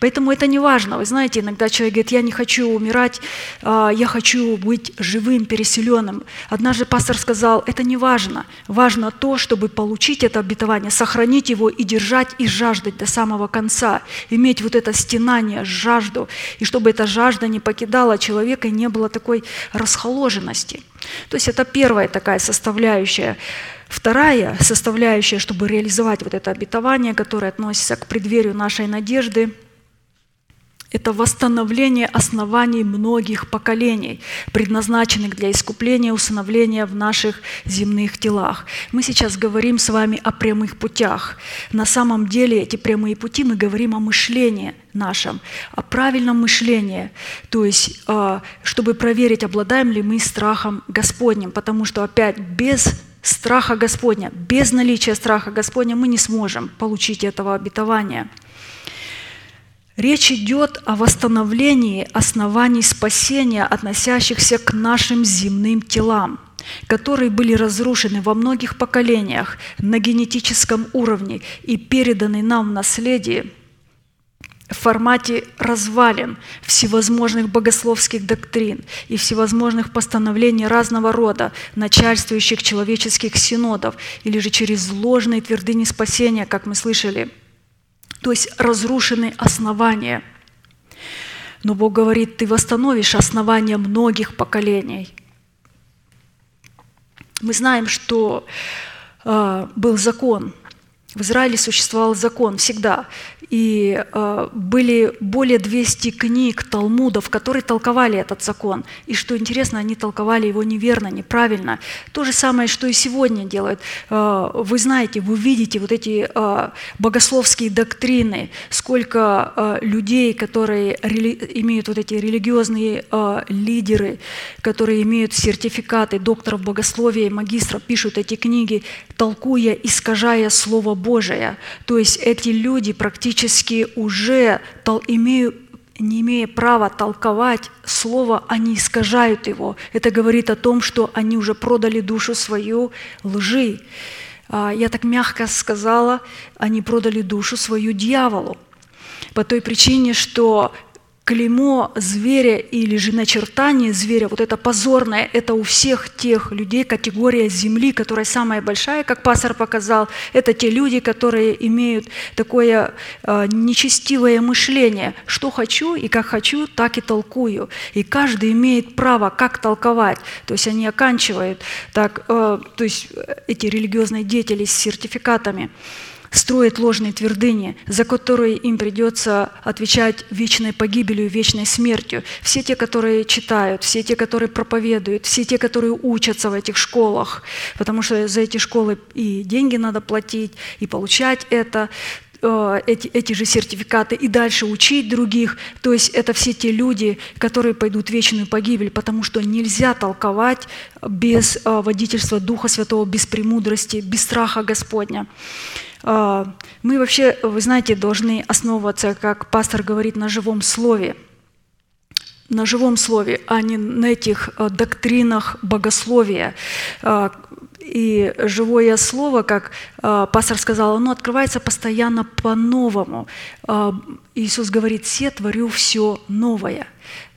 S3: Поэтому это не важно. Вы знаете, иногда человек говорит, я не хочу умирать, а, я хочу быть живым, переселенным. Однажды пастор сказал, это не важно. Важно то, чтобы получить это обетование, сохранить его и держать, и жаждать до самого конца. Иметь вот это стенание, жажду. И чтобы эта жажда не покидала человека и не было такой расхоложенности. То есть это первая такая составляющая. Вторая составляющая, чтобы реализовать вот это обетование, которое относится к преддверию нашей надежды – это восстановление оснований многих поколений, предназначенных для искупления усыновления в наших земных телах. Мы сейчас говорим с вами о прямых путях. На самом деле эти прямые пути мы говорим о мышлении нашем, о правильном мышлении, то есть а, чтобы проверить, обладаем ли мы страхом Господним, потому что опять без страха Господня, без наличия страха Господня мы не сможем получить этого обетования – Речь идет о восстановлении оснований спасения, относящихся к нашим земным телам, которые были разрушены во многих поколениях на генетическом уровне и переданы нам в наследие в формате развалин всевозможных богословских доктрин и всевозможных постановлений разного рода, начальствующих человеческих синодов, или же через ложные твердыни спасения, как мы слышали – То есть разрушены основания. Но Бог говорит, ты восстановишь основания многих поколений. Мы знаем, что э, был закон. В Израиле существовал закон всегда. И э, были более 200 книг, талмудов, которые толковали этот закон. И что интересно, они толковали его неверно, неправильно. То же самое, что и сегодня делают. Э, вы знаете, вы видите вот эти э, богословские доктрины, сколько э, людей, которые рели, имеют вот эти религиозные э, лидеры, которые имеют сертификаты докторов богословия и магистров, пишут эти книги, толкуя, искажая Слово Божие. То есть эти люди практически практически уже имеют не имея права толковать слово, они искажают его. Это говорит о том, что они уже продали душу свою лжи. А, я так мягко сказала, они продали душу свою дьяволу. По той причине, что клеймо зверя или же начертание зверя, вот это позорное, это у всех тех людей категория земли, которая самая большая, как пастор показал, это те люди, которые имеют такое э, нечестивое мышление. Что хочу и как хочу, так и толкую. И каждый имеет право, как толковать. То есть они оканчивают так, э, то есть эти религиозные деятели с сертификатами строят ложные твердыни, за которые им придется отвечать вечной погибелью, вечной смертью. Все те, которые читают, все те, которые проповедуют, все те, которые учатся в этих школах, потому что за эти школы и деньги надо платить, и получать это, э, эти, эти же сертификаты и дальше учить других. То есть это все те люди, которые пойдут в вечную погибель, потому что нельзя толковать без э, водительства Духа Святого, без премудрости, без страха Господня. А, мы вообще, вы знаете, должны основываться, как пастор говорит, на живом слове. На живом слове, а не на этих а, доктринах богословия. А, и живое слово, как пастор сказал, оно открывается постоянно по-новому. Иисус говорит, «Все творю все новое».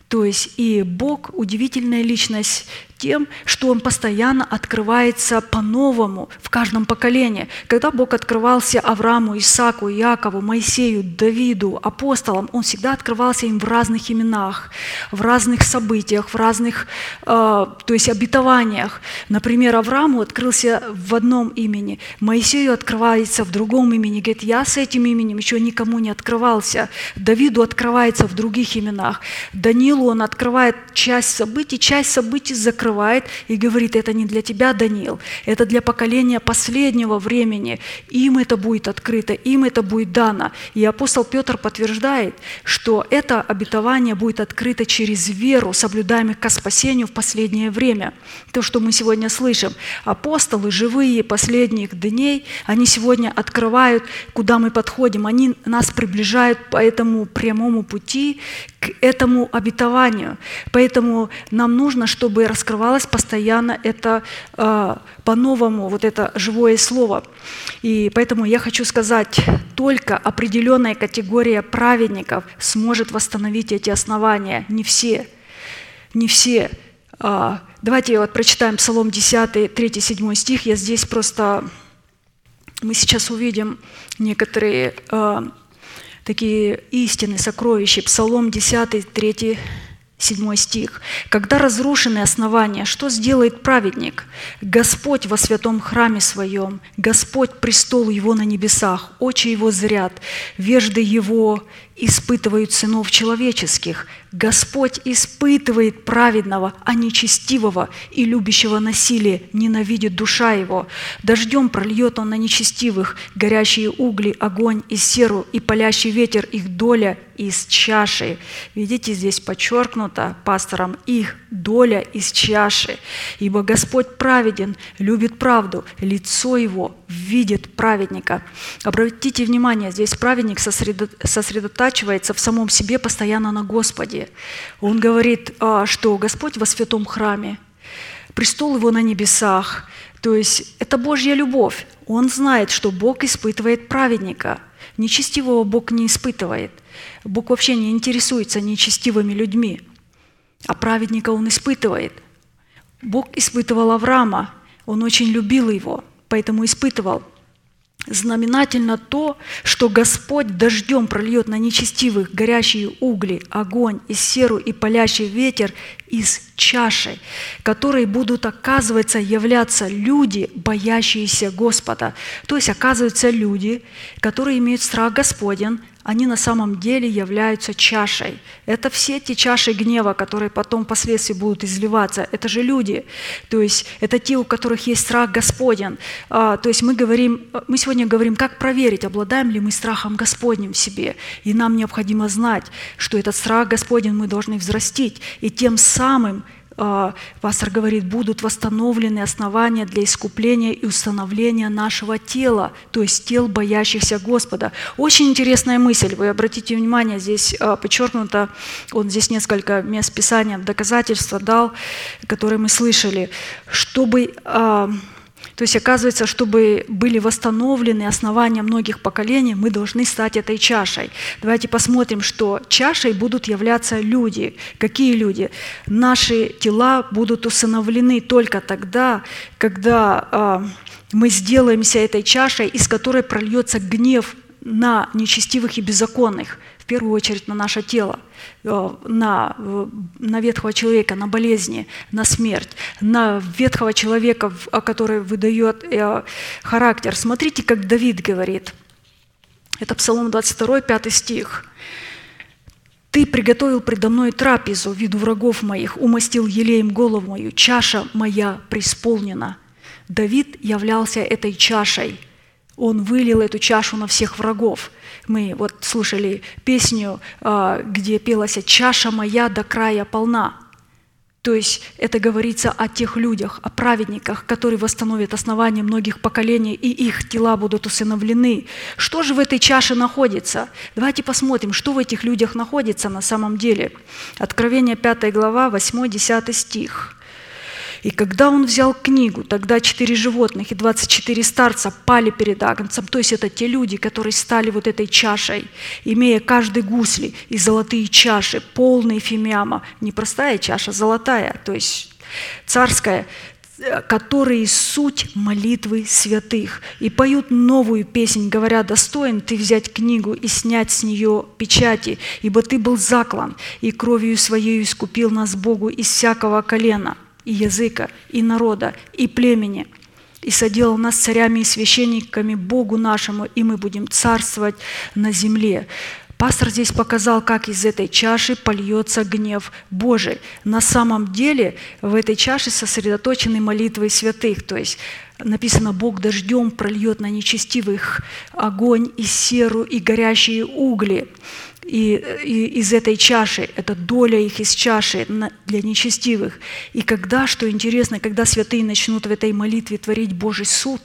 S3: То есть и Бог – удивительная личность тем, что Он постоянно открывается по-новому в каждом поколении. Когда Бог открывался Аврааму, Исааку, Иакову, Моисею, Давиду, апостолам, Он всегда открывался им в разных именах, в разных событиях, в разных, э, то есть обетованиях. Например, Аврааму открылся в одном имени, Моисею открывается в другом имени. Говорит, я с этим именем еще никому не открывался. Давиду открывается в других именах. Данилу он открывает часть событий, часть событий закрывается открывает и говорит, это не для тебя, Даниил, это для поколения последнего времени. Им это будет открыто, им это будет дано. И апостол Петр подтверждает, что это обетование будет открыто через веру, соблюдаемых к спасению в последнее время. То, что мы сегодня слышим. Апостолы, живые последних дней, они сегодня открывают, куда мы подходим. Они нас приближают по этому прямому пути к этому обетованию. Поэтому нам нужно, чтобы раскрывалось постоянно это э, по-новому, вот это живое слово. И поэтому я хочу сказать, только определенная категория праведников сможет восстановить эти основания. Не все. Не все. Э, давайте вот прочитаем Псалом 10, 3-7 стих. Я здесь просто... Мы сейчас увидим некоторые э, такие истины, сокровища. Псалом 10, 3, 7 стих. «Когда разрушены основания, что сделает праведник? Господь во святом храме своем, Господь престол его на небесах, очи его зрят, вежды его испытывают сынов человеческих. Господь испытывает праведного, а нечестивого и любящего насилие, ненавидит душа его. Дождем прольет он на нечестивых горящие угли, огонь и серу, и палящий ветер их доля из чаши. Видите, здесь подчеркнуто пастором их доля из чаши. Ибо Господь праведен, любит правду, лицо его видит праведника. Обратите внимание, здесь праведник сосредотачивается в самом себе постоянно на Господе. Он говорит, а, что Господь во святом храме, престол его на небесах. То есть это Божья любовь. Он знает, что Бог испытывает праведника. Нечестивого Бог не испытывает. Бог вообще не интересуется нечестивыми людьми. А праведника Он испытывает. Бог испытывал Авраама. Он очень любил его – поэтому испытывал. Знаменательно то, что Господь дождем прольет на нечестивых горящие угли, огонь и серу и палящий ветер из чаши, которой будут, оказывается, являться люди, боящиеся Господа. То есть, оказываются люди, которые имеют страх Господен, они на самом деле являются чашей. Это все те чаши гнева, которые потом впоследствии будут изливаться. Это же люди. То есть это те, у которых есть страх Господен. А, то есть мы, говорим, мы сегодня говорим, как проверить, обладаем ли мы страхом Господним в себе. И нам необходимо знать, что этот страх Господень мы должны взрастить. И тем самым пастор говорит, будут восстановлены основания для искупления и установления нашего тела, то есть тел боящихся Господа. Очень интересная мысль, вы обратите внимание, здесь а, подчеркнуто, он здесь несколько мест Писания, доказательства дал, которые мы слышали, чтобы а, то есть, оказывается, чтобы были восстановлены основания многих поколений, мы должны стать этой чашей. Давайте посмотрим, что чашей будут являться люди. Какие люди? Наши тела будут усыновлены только тогда, когда э, мы сделаемся этой чашей, из которой прольется гнев на нечестивых и беззаконных первую очередь на наше тело, э, на, э, на ветхого человека, на болезни, на смерть, на ветхого человека, который выдает э, характер. Смотрите, как Давид говорит. Это Псалом 22, 5 стих. «Ты приготовил предо мной трапезу в виду врагов моих, умастил елеем голову мою, чаша моя преисполнена». Давид являлся этой чашей. Он вылил эту чашу на всех врагов – мы вот слушали песню, а, где пелась «Чаша моя до края полна». То есть это говорится о тех людях, о праведниках, которые восстановят основания многих поколений, и их тела будут усыновлены. Что же в этой чаше находится? Давайте посмотрим, что в этих людях находится на самом деле. Откровение 5 глава, 8-10 стих. И когда он взял книгу, тогда четыре животных и 24 старца пали перед Агнцем. То есть это те люди, которые стали вот этой чашей, имея каждый гусли и золотые чаши, полные фимиама. Не простая чаша, золотая, то есть царская, которые суть молитвы святых, и поют новую песнь, говоря, достоин ты взять книгу и снять с нее печати, ибо ты был заклан, и кровью своей искупил нас Богу из всякого колена – и языка, и народа, и племени, и соделал нас царями и священниками Богу нашему, и мы будем царствовать на земле. Пастор здесь показал, как из этой чаши польется гнев Божий. На самом деле в этой чаше сосредоточены молитвы святых, то есть написано, Бог дождем прольет на нечестивых огонь и серу и горящие угли и, и из этой чаши, это доля их из чаши для нечестивых. И когда, что интересно, когда святые начнут в этой молитве творить Божий суд,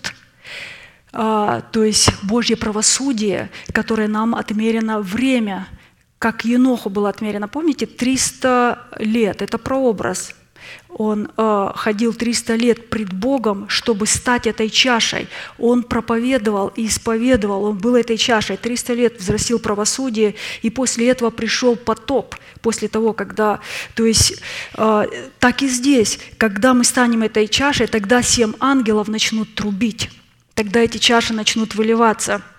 S3: а, то есть Божье правосудие, которое нам отмерено время, как Еноху было отмерено, помните, 300 лет, это прообраз – он э, ходил 300 лет пред Богом, чтобы стать этой чашей. Он проповедовал и исповедовал, он был этой чашей. 300 лет взрастил правосудие, и после этого пришел потоп. После того, когда... То есть э, так и здесь, когда мы станем этой чашей, тогда семь ангелов начнут трубить. Тогда эти чаши начнут выливаться –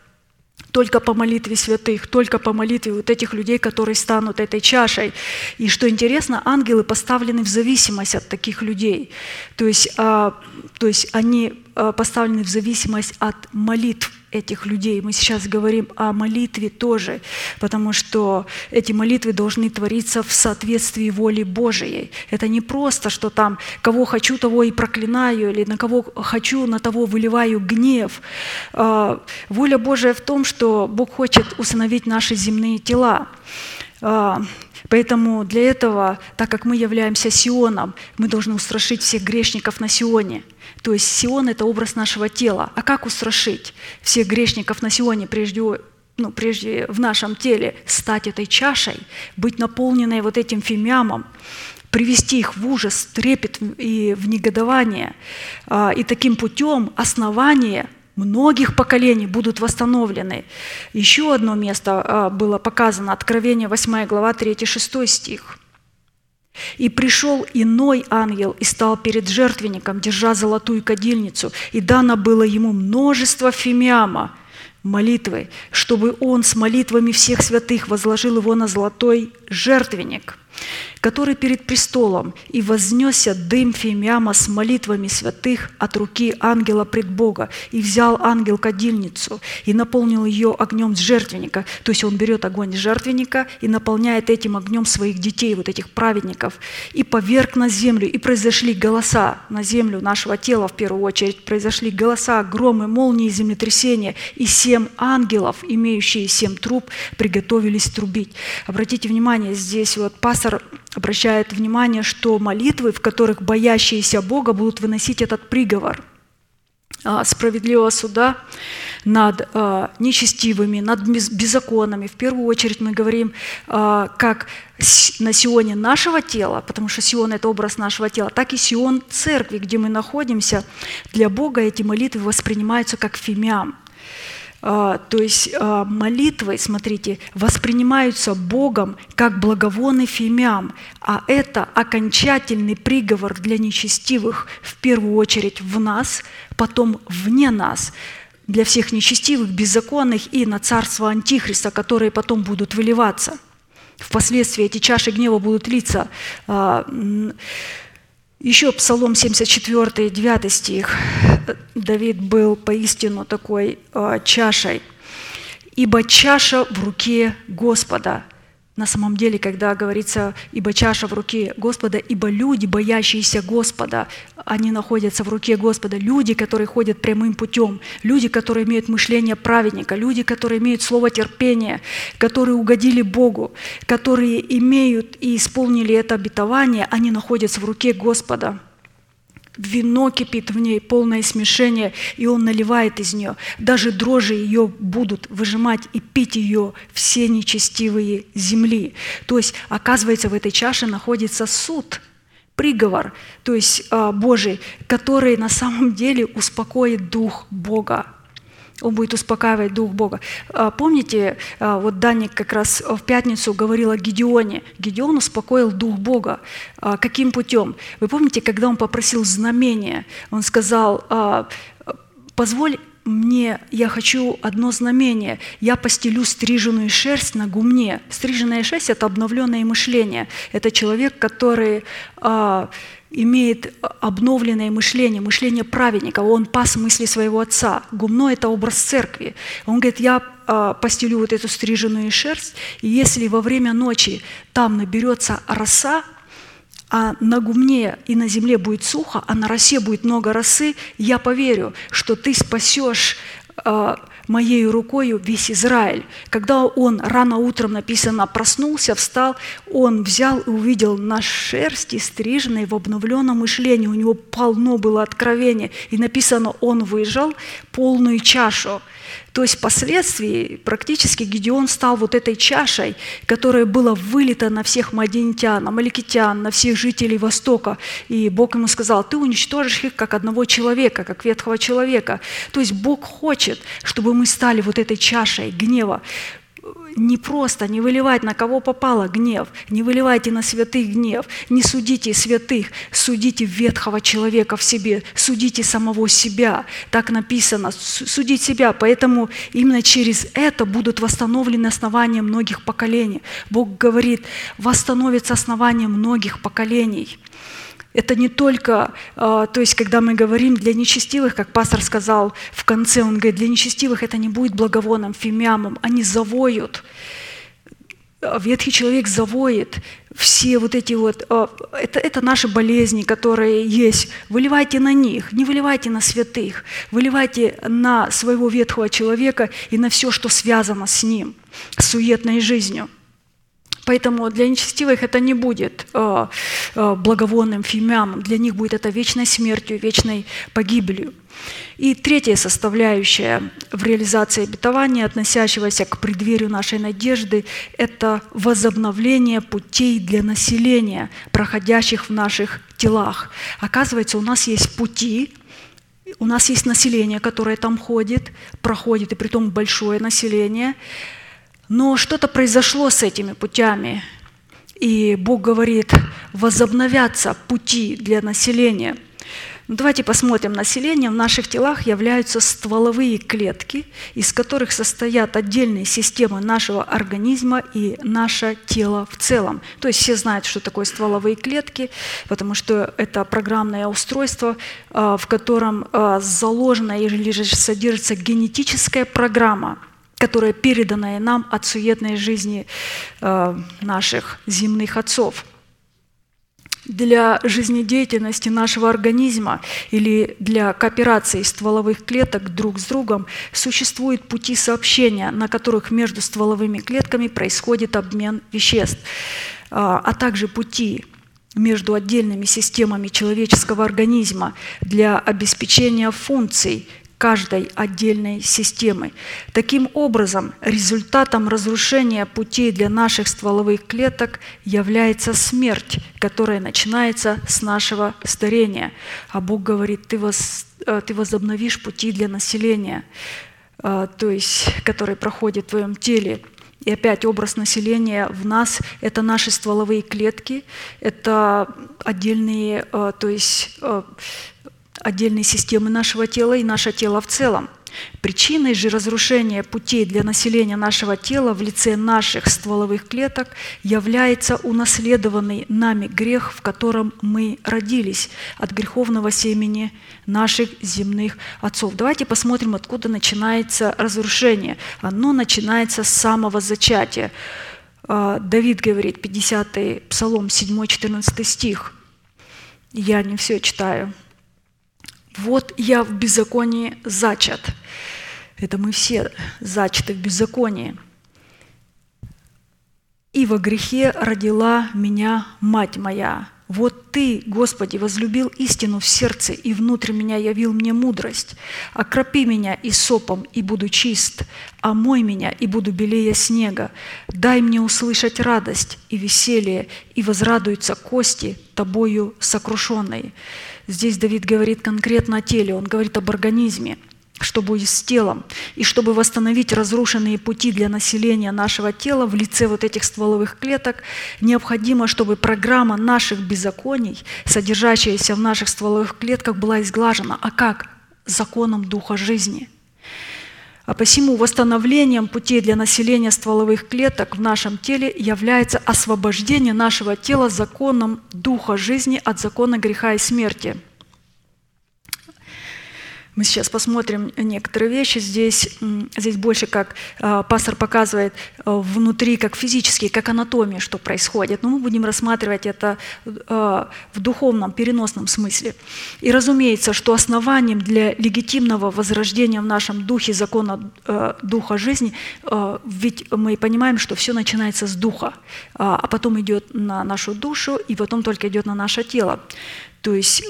S3: только по молитве святых, только по молитве вот этих людей, которые станут этой чашей. И что интересно, ангелы поставлены в зависимость от таких людей. То есть, а, то есть они поставлены в зависимость от молитв этих людей. Мы сейчас говорим о молитве тоже, потому что эти молитвы должны твориться в соответствии воли Божией. Это не просто, что там кого хочу, того и проклинаю, или на кого хочу, на того выливаю гнев. А, воля Божия в том, что Бог хочет усыновить наши земные тела. Поэтому для этого, так как мы являемся Сионом, мы должны устрашить всех грешников на Сионе – то есть Сион – это образ нашего тела. А как устрашить всех грешников на Сионе, прежде, ну, прежде в нашем теле, стать этой чашей, быть наполненной вот этим фимиамом, привести их в ужас, трепет и в негодование. А, и таким путем основания многих поколений будут восстановлены. Еще одно место а, было показано, Откровение 8 глава 3-6 стих – И пришел иной ангел и стал перед жертвенником, держа золотую кадильницу, и дано было ему множество фимиама, молитвы, чтобы он с молитвами всех святых возложил его на золотой жертвенник – который перед престолом, и вознесся дым фимиама с молитвами святых от руки ангела пред Бога, и взял ангел кадильницу, и наполнил ее огнем с жертвенника. То есть он берет огонь с жертвенника и наполняет этим огнем своих детей, вот этих праведников, и поверг на землю, и произошли голоса на землю нашего тела в первую очередь, произошли голоса, громы, молнии, землетрясения, и семь ангелов, имеющие семь труб, приготовились трубить. Обратите внимание, здесь вот пастор обращает внимание, что молитвы, в которых боящиеся Бога будут выносить этот приговор а, справедливого суда над а, нечестивыми, над беззаконными. В первую очередь мы говорим, а, как на Сионе нашего тела, потому что Сион – это образ нашего тела, так и Сион церкви, где мы находимся. Для Бога эти молитвы воспринимаются как фимиам – то есть а, молитвы, смотрите, воспринимаются Богом как благовонный фимиам, а это окончательный приговор для нечестивых, в первую очередь в нас, потом вне нас, для всех нечестивых, беззаконных и на царство Антихриста, которые потом будут выливаться. Впоследствии эти чаши гнева будут литься а, еще Псалом 74, 9 стих. Давид был поистину такой э, чашей. «Ибо чаша в руке Господа, на самом деле, когда говорится «ибо чаша в руке Господа», ибо люди, боящиеся Господа, они находятся в руке Господа. Люди, которые ходят прямым путем, люди, которые имеют мышление праведника, люди, которые имеют слово терпения, которые угодили Богу, которые имеют и исполнили это обетование, они находятся в руке Господа – Вино кипит в ней, полное смешение, и он наливает из нее. Даже дрожжи ее будут выжимать и пить ее все нечестивые земли. То есть, оказывается, в этой чаше находится суд, приговор, то есть а, Божий, который на самом деле успокоит Дух Бога. Он будет успокаивать Дух Бога. А, помните, а, вот Даник как раз в пятницу говорил о Гедеоне. Гедеон успокоил Дух Бога. А, каким путем? Вы помните, когда он попросил знамения, он сказал, позволь мне, я хочу одно знамение. Я постелю стриженную шерсть на гумне. Стриженная шерсть – это обновленное мышление. Это человек, который имеет обновленное мышление, мышление праведника, он пас мысли своего отца. Гумно – это образ церкви. Он говорит, я а, постелю вот эту стриженную шерсть, и если во время ночи там наберется роса, а на гумне и на земле будет сухо, а на росе будет много росы, я поверю, что ты спасешь моей рукою весь Израиль. Когда он рано утром, написано, проснулся, встал, он взял и увидел на шерсти стриженной в обновленном мышлении. У него полно было откровения. И написано, он выжал полную чашу. То есть впоследствии практически Гедеон стал вот этой чашей, которая была вылита на всех мадинитян, амаликитян, на всех жителей Востока. И Бог ему сказал, ты уничтожишь их как одного человека, как ветхого человека. То есть Бог хочет, чтобы мы стали вот этой чашей гнева не просто не выливать на кого попало гнев, не выливайте на святых гнев, не судите святых, судите ветхого человека в себе, судите самого себя. Так написано, судить себя. Поэтому именно через это будут восстановлены основания многих поколений. Бог говорит, восстановится основание многих поколений. Это не только, а, то есть, когда мы говорим для нечестивых, как пастор сказал в конце, он говорит, для нечестивых это не будет благовоном, фимиамом, они завоют. А ветхий человек завоет все вот эти вот, а, это, это наши болезни, которые есть. Выливайте на них, не выливайте на святых, выливайте на своего ветхого человека и на все, что связано с ним, с суетной жизнью. Поэтому для нечестивых это не будет э, э, благовонным фимиамом, для них будет это вечной смертью, вечной погибелью. И третья составляющая в реализации обетования, относящегося к преддверию нашей надежды, это возобновление путей для населения, проходящих в наших телах. Оказывается, у нас есть пути, у нас есть население, которое там ходит, проходит, и при том большое население – но что-то произошло с этими путями. И Бог говорит, возобновятся пути для населения – ну, давайте посмотрим. Население в наших телах являются стволовые клетки, из которых состоят отдельные системы нашего организма и наше тело в целом. То есть все знают, что такое стволовые клетки, потому что это программное устройство, а, в котором а, заложена или же содержится генетическая программа, которая передана нам от суетной жизни а, наших земных отцов – для жизнедеятельности нашего организма или для кооперации стволовых клеток друг с другом существуют пути сообщения, на которых между стволовыми клетками происходит обмен веществ, а, а также пути между отдельными системами человеческого организма для обеспечения функций каждой отдельной системы. Таким образом, результатом разрушения путей для наших стволовых клеток является смерть, которая начинается с нашего старения. А Бог говорит, ты, воз, э, ты возобновишь пути для населения, э, то есть, которые проходят в твоем теле. И опять образ населения в нас – это наши стволовые клетки, это отдельные, э, то есть отдельные системы нашего тела и наше тело в целом. Причиной же разрушения путей для населения нашего тела в лице наших стволовых клеток является унаследованный нами грех, в котором мы родились от греховного семени наших земных отцов. Давайте посмотрим, откуда начинается разрушение. Оно начинается с самого зачатия. А, Давид говорит, 50-й Псалом, 7-14 стих. Я не все читаю. Вот я в беззаконии зачат. Это мы все зачаты в беззаконии. И во грехе родила меня мать моя. Вот Ты, Господи, возлюбил истину в сердце, и внутрь меня явил мне мудрость. Окропи меня и сопом, и буду чист, омой меня, и буду белее снега. Дай мне услышать радость и веселье, и возрадуются кости Тобою сокрушенные. Здесь Давид говорит конкретно о теле, он говорит об организме, что будет с телом. И чтобы восстановить разрушенные пути для населения нашего тела в лице вот этих стволовых клеток, необходимо, чтобы программа наших беззаконий, содержащаяся в наших стволовых клетках, была изглажена. А как? Законом Духа жизни – а посему восстановлением путей для населения стволовых клеток в нашем теле является освобождение нашего тела законом Духа жизни от закона греха и смерти – мы сейчас посмотрим некоторые вещи. Здесь, здесь больше как э, пастор показывает э, внутри, как физически, как анатомия, что происходит. Но мы будем рассматривать это э, в духовном, переносном смысле. И разумеется, что основанием для легитимного возрождения в нашем духе закона э, духа жизни, ведь мы понимаем, что все начинается с духа, э, а потом идет на нашу душу, и потом только идет на наше тело. То есть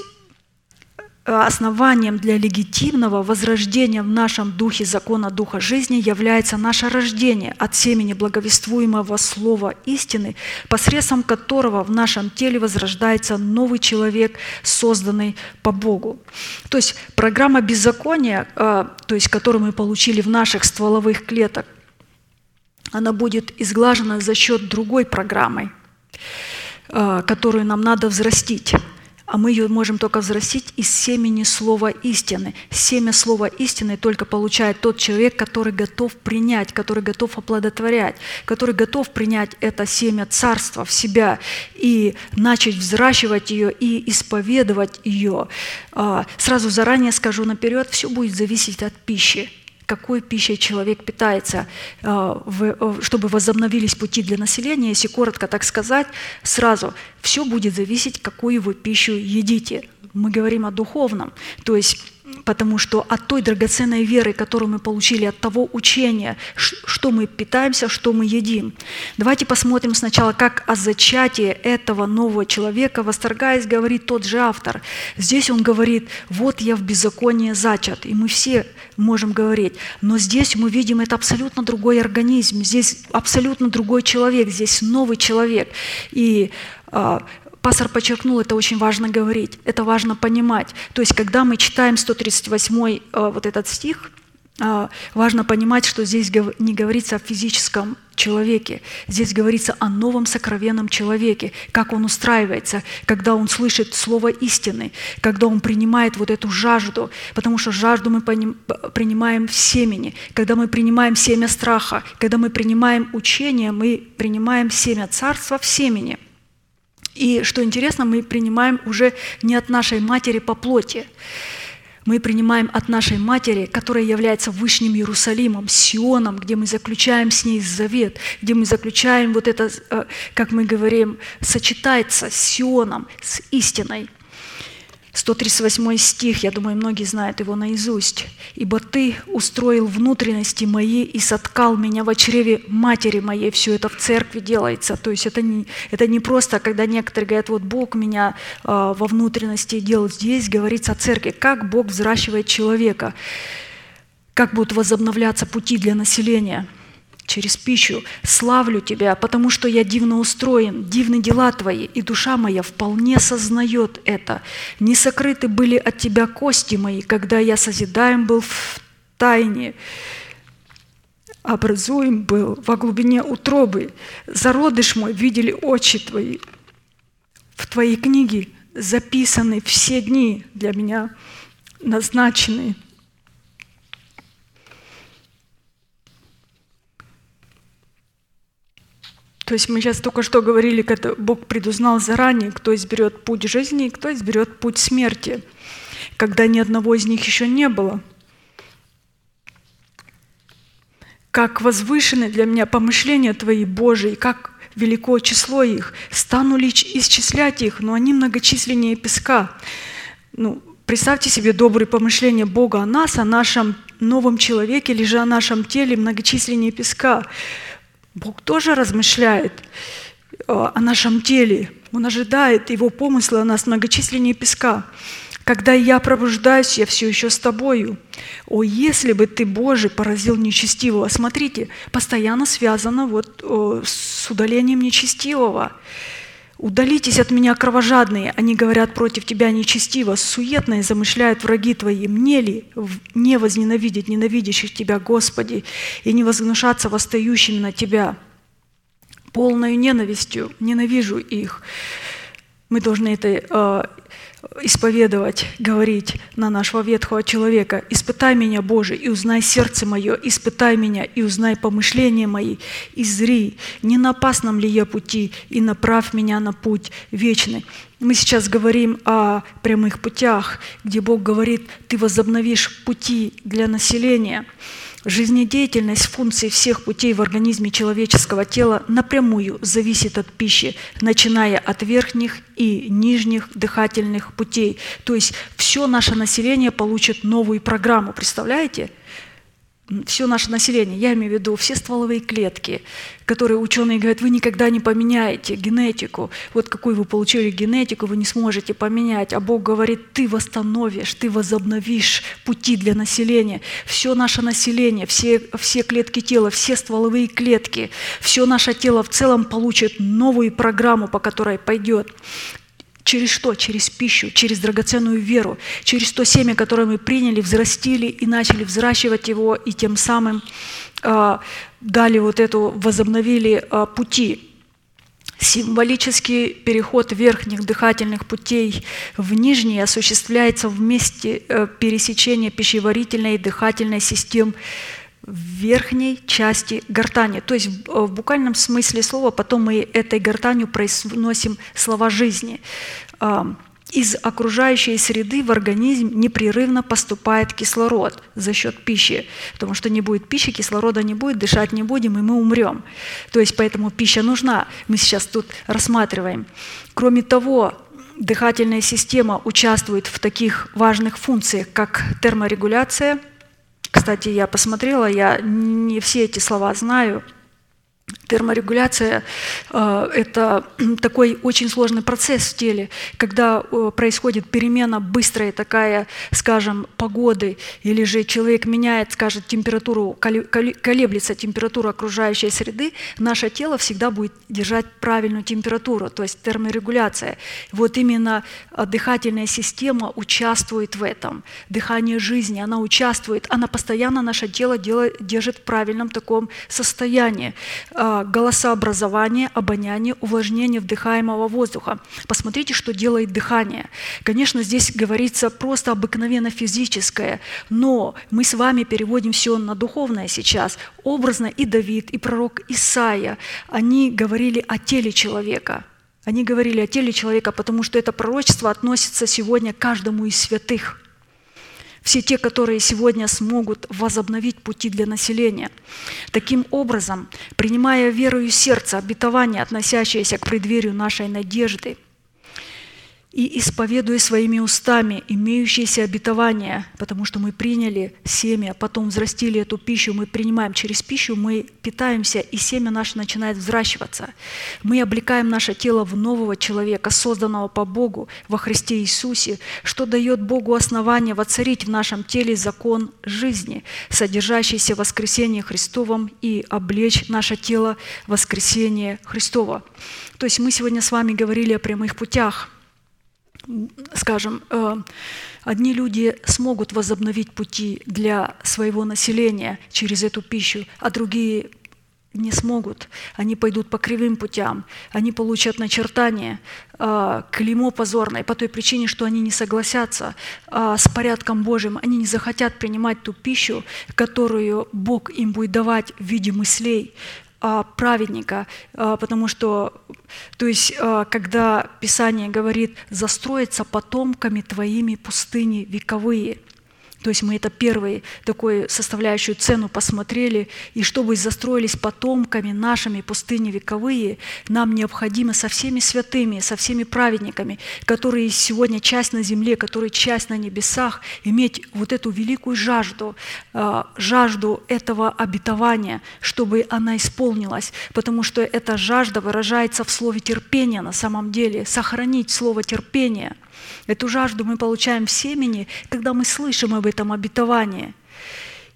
S3: основанием для легитимного возрождения в нашем духе закона Духа жизни является наше рождение от семени благовествуемого Слова истины, посредством которого в нашем теле возрождается новый человек, созданный по Богу. То есть программа беззакония, э, то есть которую мы получили в наших стволовых клеток, она будет изглажена за счет другой программы, э, которую нам надо взрастить а мы ее можем только взрастить из семени слова истины. Семя слова истины только получает тот человек, который готов принять, который готов оплодотворять, который готов принять это семя царства в себя и начать взращивать ее и исповедовать ее. А, сразу заранее скажу наперед, все будет зависеть от пищи какой пищей человек питается, э, э, чтобы возобновились пути для населения. Если коротко так сказать, сразу все будет зависеть, какую вы пищу едите. Мы говорим о духовном, то есть потому что от той драгоценной веры, которую мы получили, от того учения, что мы питаемся, что мы едим. Давайте посмотрим сначала, как о зачатии этого нового человека, восторгаясь, говорит тот же автор. Здесь он говорит, вот я в беззаконии зачат, и мы все можем говорить. Но здесь мы видим, это абсолютно другой организм, здесь абсолютно другой человек, здесь новый человек. И а, Пастор подчеркнул, это очень важно говорить, это важно понимать. То есть, когда мы читаем 138 э, вот этот стих, э, важно понимать, что здесь не говорится о физическом человеке. Здесь говорится о новом сокровенном человеке, как он устраивается, когда он слышит слово истины, когда он принимает вот эту жажду, потому что жажду мы принимаем в семени. Когда мы принимаем семя страха, когда мы принимаем учение, мы принимаем семя царства в семени. И что интересно, мы принимаем уже не от нашей матери по плоти, мы принимаем от нашей матери, которая является Вышним Иерусалимом, Сионом, где мы заключаем с ней завет, где мы заключаем вот это, э, как мы говорим, сочетается с Сионом, с истиной. 138 стих, я думаю, многие знают его наизусть. «Ибо Ты устроил внутренности мои и соткал меня в чреве матери моей». Все это в церкви делается. То есть это не, это не просто, когда некоторые говорят, вот Бог меня э, во внутренности делал. Здесь говорится о церкви, как Бог взращивает человека, как будут возобновляться пути для населения – через пищу. Славлю Тебя, потому что я дивно устроен, дивны дела Твои, и душа моя вполне сознает это. Не сокрыты были от Тебя кости мои, когда я созидаем был в тайне, образуем был во глубине утробы. Зародыш мой видели очи Твои. В Твоей книге записаны все дни для меня назначенные – То есть мы сейчас только что говорили, когда Бог предузнал заранее, кто изберет путь жизни и кто изберет путь смерти, когда ни одного из них еще не было. Как возвышены для меня помышления Твои, Божии, как велико число их. Стану ли исчислять их, но они многочисленнее песка. Ну, представьте себе добрые помышления Бога о нас, о нашем новом человеке, или же о нашем теле многочисленнее песка. Бог тоже размышляет э, о нашем теле. Он ожидает Его помыслы о нас многочисленнее песка. Когда я пробуждаюсь, я все еще с тобою. О, если бы ты, Боже, поразил нечестивого. Смотрите, постоянно связано вот с удалением нечестивого. Удалитесь от меня, кровожадные, они говорят против тебя нечестиво, суетные замышляют враги твои. Мне ли не возненавидеть ненавидящих тебя, Господи, и не возгнушаться восстающими на тебя? Полною ненавистью ненавижу их. Мы должны это э, исповедовать, говорить на нашего ветхого человека. «Испытай меня, Боже, и узнай сердце мое, испытай меня, и узнай помышления мои, и зри, не на опасном ли я пути, и направь меня на путь вечный». Мы сейчас говорим о прямых путях, где Бог говорит, ты возобновишь пути для населения – Жизнедеятельность функций всех путей в организме человеческого тела напрямую зависит от пищи, начиная от верхних и нижних дыхательных путей. То есть все наше население получит новую программу. Представляете? Все наше население, я имею в виду все стволовые клетки, которые ученые говорят, вы никогда не поменяете генетику. Вот какую вы получили генетику, вы не сможете поменять. А Бог говорит, ты восстановишь, ты возобновишь пути для населения. Все наше население, все, все клетки тела, все стволовые клетки, все наше тело в целом получит новую программу, по которой пойдет. Через что? Через пищу, через драгоценную веру, через то семя, которое мы приняли, взрастили и начали взращивать его, и тем самым э, дали вот эту, возобновили э, пути. Символический переход верхних дыхательных путей в нижние осуществляется в месте э, пересечения пищеварительной и дыхательной систем в верхней части гортани. То есть в буквальном смысле слова потом мы этой гортанью произносим слова жизни. Из окружающей среды в организм непрерывно поступает кислород за счет пищи, потому что не будет пищи, кислорода не будет, дышать не будем, и мы умрем. То есть поэтому пища нужна. Мы сейчас тут рассматриваем. Кроме того, дыхательная система участвует в таких важных функциях, как терморегуляция – кстати, я посмотрела, я не все эти слова знаю. Терморегуляция э, – это такой очень сложный процесс в теле, когда э, происходит перемена быстрая такая, скажем, погоды, или же человек меняет, скажет, температуру, колеблется температура окружающей среды, наше тело всегда будет держать правильную температуру, то есть терморегуляция. Вот именно дыхательная система участвует в этом. Дыхание жизни, она участвует, она постоянно наше тело держит в правильном таком состоянии голосообразование, обоняние, увлажнение вдыхаемого воздуха. Посмотрите, что делает дыхание. Конечно, здесь говорится просто обыкновенно физическое, но мы с вами переводим все на духовное сейчас. Образно и Давид, и пророк Исаия, они говорили о теле человека. Они говорили о теле человека, потому что это пророчество относится сегодня к каждому из святых – все те, которые сегодня смогут возобновить пути для населения. Таким образом, принимая верою сердце обетование, относящееся к преддверию нашей надежды – и исповедуя своими устами имеющиеся обетования, потому что мы приняли семя, потом взрастили эту пищу, мы принимаем через пищу, мы питаемся, и семя наше начинает взращиваться. Мы облекаем наше тело в нового человека, созданного по Богу во Христе Иисусе, что дает Богу основание воцарить в нашем теле закон жизни, содержащийся в воскресении Христовом, и облечь наше тело воскресение Христова. То есть мы сегодня с вами говорили о прямых путях – скажем, э, одни люди смогут возобновить пути для своего населения через эту пищу, а другие не смогут. Они пойдут по кривым путям, они получат начертание, э, клеймо позорное по той причине, что они не согласятся э, с порядком Божьим, они не захотят принимать ту пищу, которую Бог им будет давать в виде мыслей, праведника, а, потому что, то есть, а, когда Писание говорит, застроиться потомками твоими пустыни вековые – то есть мы это первой такой составляющую цену посмотрели. И чтобы застроились потомками нашими пустыни вековые, нам необходимо со всеми святыми, со всеми праведниками, которые сегодня часть на земле, которые часть на небесах, иметь вот эту великую жажду, а, жажду этого обетования, чтобы она исполнилась. Потому что эта жажда выражается в слове терпения на самом деле. Сохранить слово терпения – Эту жажду мы получаем в семени, когда мы слышим об этом обетовании.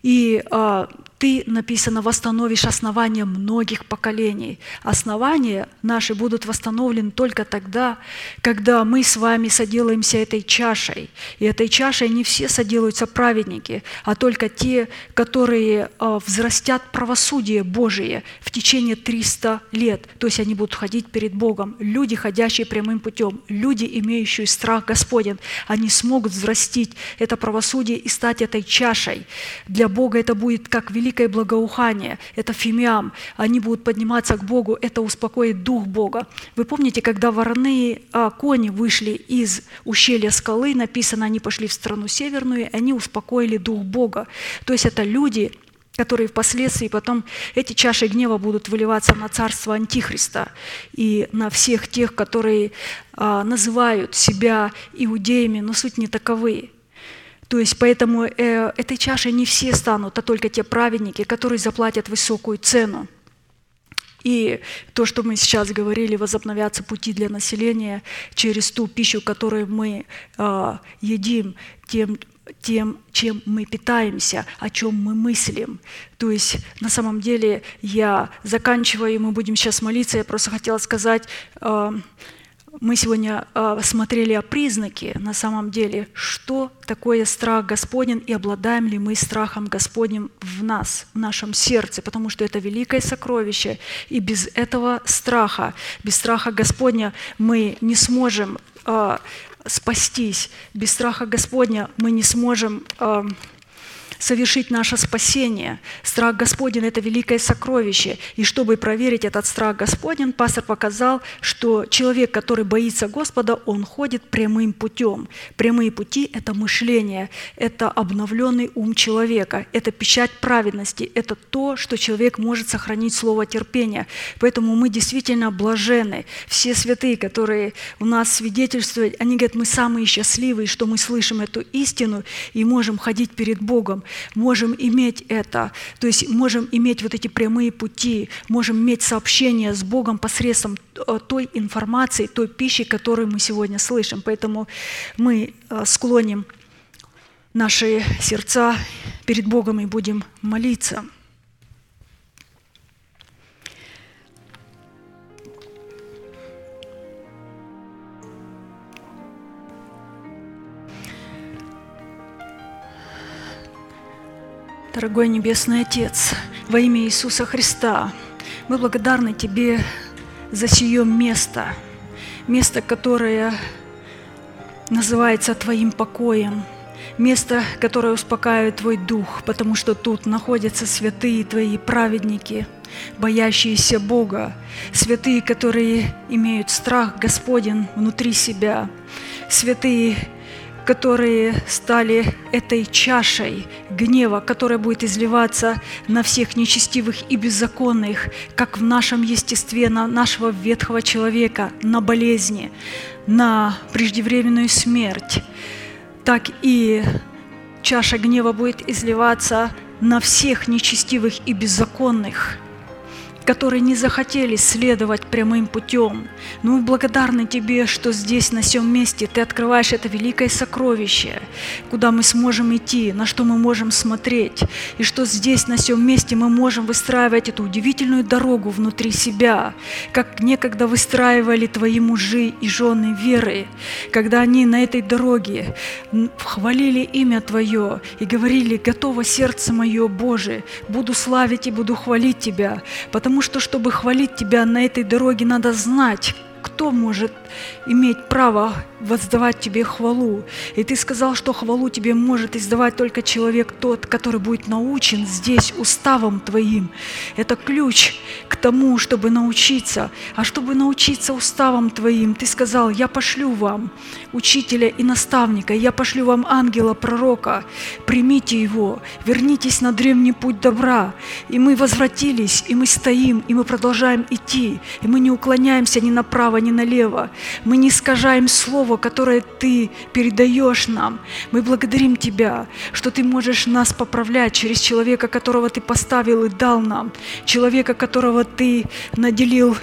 S3: И а, ты, написано, восстановишь основания многих поколений. Основания наши будут восстановлены только тогда, когда мы с вами соделаемся этой чашей. И этой чашей не все соделаются праведники, а только те, которые а, взрастят правосудие Божие в течение 300 лет. То есть они будут ходить перед Богом. Люди, ходящие прямым путем, люди, имеющие страх Господен, они смогут взрастить это правосудие и стать этой чашей. Для Бога это будет как великий великое благоухание, это фимиам, они будут подниматься к Богу, это успокоит Дух Бога. Вы помните, когда вороные а, кони вышли из ущелья скалы, написано, они пошли в страну северную, они успокоили Дух Бога. То есть это люди, которые впоследствии потом эти чаши гнева будут выливаться на царство Антихриста и на всех тех, которые а, называют себя иудеями, но суть не таковые. То есть поэтому э, этой чашей не все станут, а только те праведники, которые заплатят высокую цену. И то, что мы сейчас говорили, возобновятся пути для населения через ту пищу, которую мы э, едим, тем, тем, чем мы питаемся, о чем мы мыслим. То есть на самом деле я заканчиваю, и мы будем сейчас молиться, я просто хотела сказать, э, мы сегодня э, смотрели о признаке, на самом деле, что такое страх Господень и обладаем ли мы страхом Господним в нас, в нашем сердце, потому что это великое сокровище. И без этого страха, без страха Господня мы не сможем э, спастись. Без страха Господня мы не сможем э, совершить наше спасение. Страх Господень – это великое сокровище. И чтобы проверить этот страх Господень, пастор показал, что человек, который боится Господа, он ходит прямым путем. Прямые пути – это мышление, это обновленный ум человека, это печать праведности, это то, что человек может сохранить слово терпения. Поэтому мы действительно блажены. Все святые, которые у нас свидетельствуют, они говорят, мы самые счастливые, что мы слышим эту истину и можем ходить перед Богом. Можем иметь это, то есть можем иметь вот эти прямые пути, можем иметь сообщение с Богом посредством э, той информации, той пищи, которую мы сегодня слышим. Поэтому мы э, склоним наши сердца перед Богом и будем молиться. Дорогой Небесный Отец, во имя Иисуса Христа, мы благодарны Тебе за сие место, место, которое называется Твоим покоем, место, которое успокаивает Твой Дух, потому что тут находятся святые Твои праведники, боящиеся Бога, святые, которые имеют страх Господен внутри себя, святые, которые стали этой чашей гнева, которая будет изливаться на всех нечестивых и беззаконных, как в нашем естестве, на нашего ветхого человека, на болезни, на преждевременную смерть, так и чаша гнева будет изливаться на всех нечестивых и беззаконных – которые не захотели следовать прямым путем. Но мы благодарны Тебе, что здесь, на всем месте, Ты открываешь это великое сокровище, куда мы сможем идти, на что мы можем смотреть, и что здесь, на всем месте, мы можем выстраивать эту удивительную дорогу внутри себя, как некогда выстраивали Твои мужи и жены веры, когда они на этой дороге хвалили имя Твое и говорили, готово сердце мое, Боже, буду славить и буду хвалить Тебя, потому Потому что, чтобы хвалить Тебя на этой дороге, надо знать, кто может иметь право воздавать тебе хвалу. И ты сказал, что хвалу тебе может издавать только человек тот, который будет научен здесь уставом твоим. Это ключ к тому, чтобы научиться. А чтобы научиться уставом твоим, ты сказал, я пошлю вам учителя и наставника, я пошлю вам ангела, пророка, примите его, вернитесь на древний путь добра. И мы возвратились, и мы стоим, и мы продолжаем идти, и мы не уклоняемся ни направо, ни налево. Мы не искажаем слово, которое Ты передаешь нам. Мы благодарим Тебя, что Ты можешь нас поправлять через человека, которого Ты поставил и дал нам, человека, которого Ты наделил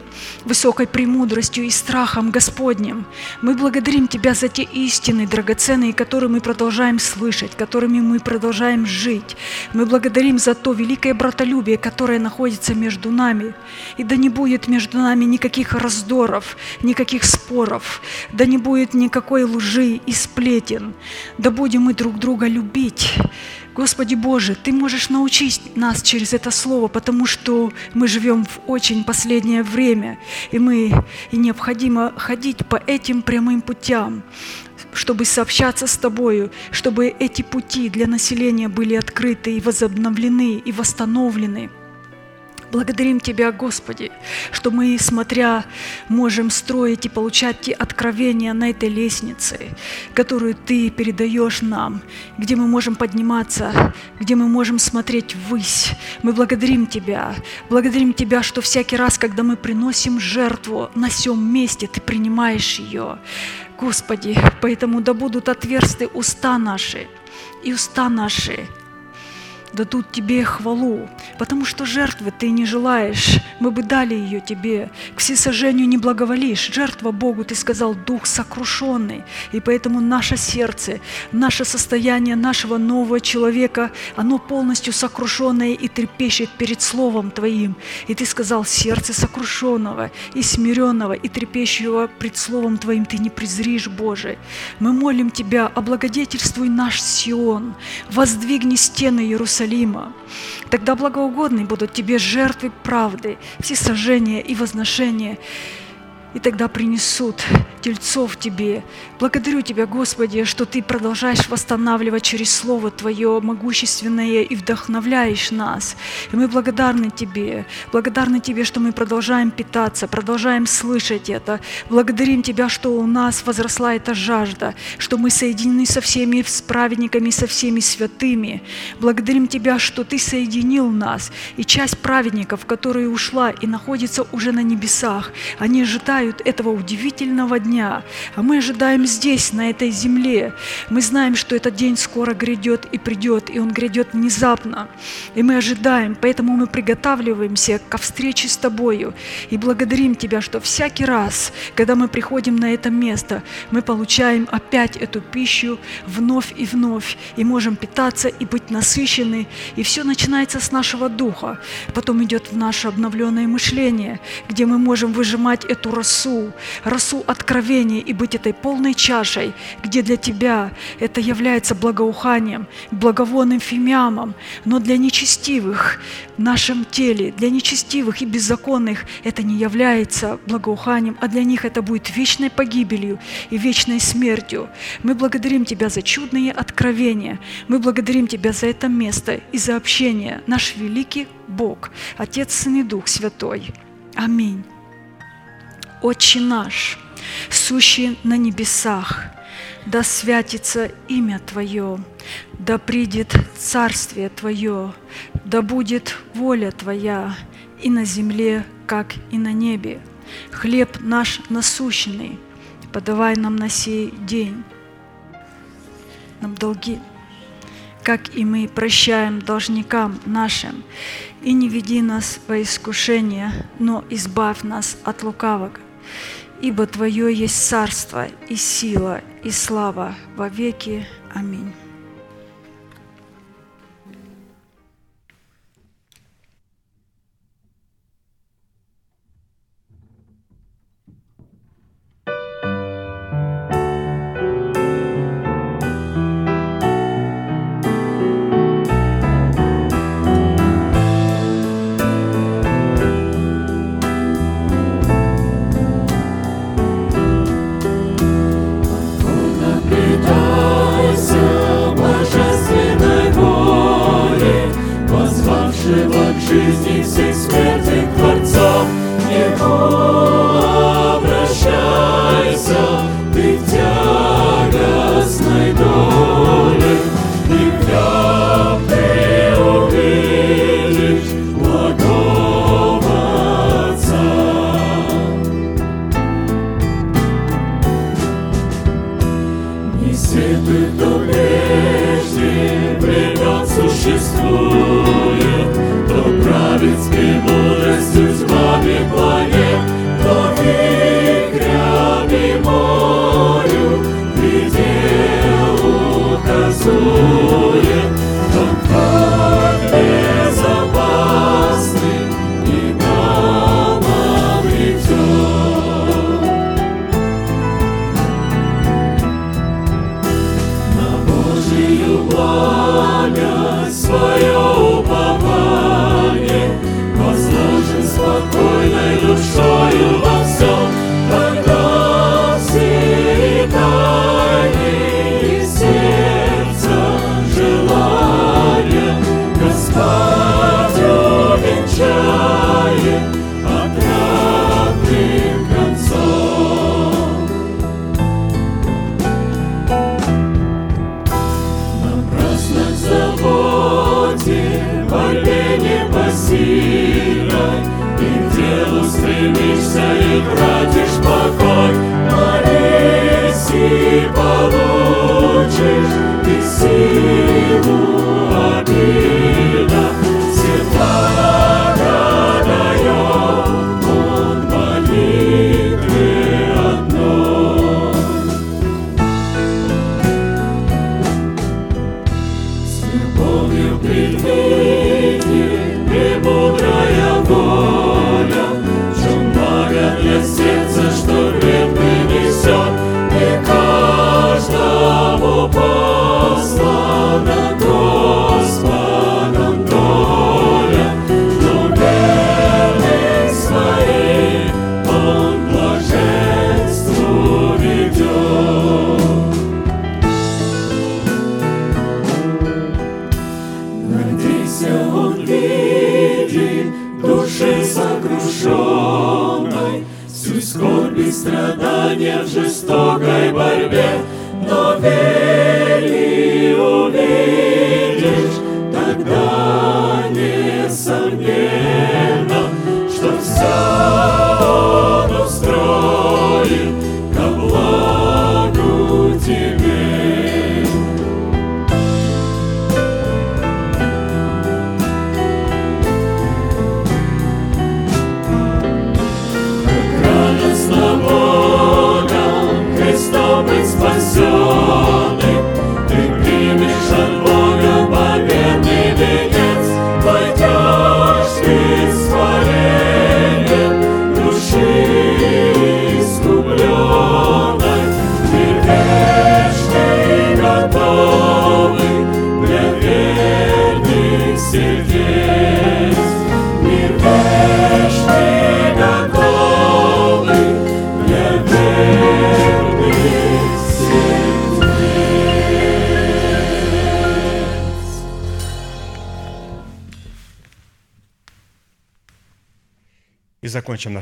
S3: высокой премудростью и страхом Господним. Мы благодарим Тебя за те истины драгоценные, которые мы продолжаем слышать, которыми мы продолжаем жить. Мы благодарим за то великое братолюбие, которое находится между нами. И да не будет между нами никаких раздоров, никаких споров, да не будет никакой лжи и сплетен, да будем мы друг друга любить. Господи Боже, Ты можешь научить нас через это Слово, потому что мы живем в очень последнее время, и мы и необходимо ходить по этим прямым путям, чтобы сообщаться с Тобою, чтобы эти пути для населения были открыты и возобновлены, и восстановлены. Благодарим Тебя, Господи, что мы, смотря, можем строить и получать те откровения на этой лестнице, которую Ты передаешь нам, где мы можем подниматься, где мы можем смотреть ввысь. Мы благодарим Тебя, благодарим Тебя, что всякий раз, когда мы приносим жертву на всем месте, Ты принимаешь ее. Господи, поэтому да будут отверсты уста наши, и уста наши дадут Тебе хвалу, потому что жертвы Ты не желаешь, мы бы дали ее Тебе. К всесожжению не благоволишь, жертва Богу, Ты сказал, Дух сокрушенный, и поэтому наше сердце, наше состояние нашего нового человека, оно полностью сокрушенное и трепещет перед Словом Твоим. И Ты сказал, сердце сокрушенного и смиренного и трепещущего пред Словом Твоим Ты не презришь, Боже. Мы молим Тебя, облагодетельствуй наш Сион, воздвигни стены Иерусалима, Иерусалима. Тогда благоугодны будут тебе жертвы правды, все сожжения и возношения, и тогда принесут тельцов Тебе. Благодарю Тебя, Господи, что Ты продолжаешь восстанавливать через Слово Твое могущественное и вдохновляешь нас. И мы благодарны Тебе. Благодарны Тебе, что мы продолжаем питаться, продолжаем слышать это. Благодарим Тебя, что у нас возросла эта жажда, что мы соединены со всеми праведниками, со всеми святыми. Благодарим Тебя, что Ты соединил нас. И часть праведников, которая ушла и находится уже на небесах, они ожидают ожидают этого удивительного дня, а мы ожидаем здесь, на этой земле. Мы знаем, что этот день скоро грядет и придет, и он грядет внезапно. И мы ожидаем, поэтому мы приготавливаемся ко встрече с Тобою. И благодарим Тебя, что всякий раз, когда мы приходим на это место, мы получаем опять эту пищу вновь и вновь, и можем питаться и быть насыщены, и все начинается с нашего духа, потом идет в наше обновленное мышление, где мы можем выжимать эту росу, росу откровения и быть этой полной чашей, где для Тебя это является благоуханием, благовонным фимиамом, но для нечестивых в нашем теле, для нечестивых и беззаконных это не является благоуханием, а для них это будет вечной погибелью и вечной смертью. Мы благодарим Тебя за чудные откровения. Мы благодарим Тебя за это место и за общение. Наш великий Бог, Отец, Сын и Дух Святой. Аминь. Отче наш, сущий на небесах, да святится имя Твое, да придет Царствие Твое, да будет воля Твоя и на земле, как и на небе. Хлеб наш насущный, подавай нам на сей день. Нам долги, как и мы прощаем должникам нашим, и не веди нас во искушение, но избавь нас от лукавого. Ибо Твое есть царство и сила и слава во веки. Аминь.
S1: Жизни всех смертных Благость свое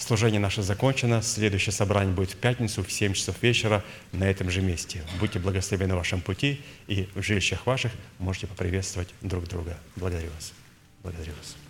S4: Служение наше закончено. Следующее собрание будет в пятницу в 7 часов вечера на этом же месте. Будьте благословены в вашем пути и в жилищах ваших можете поприветствовать друг друга. Благодарю вас. Благодарю вас.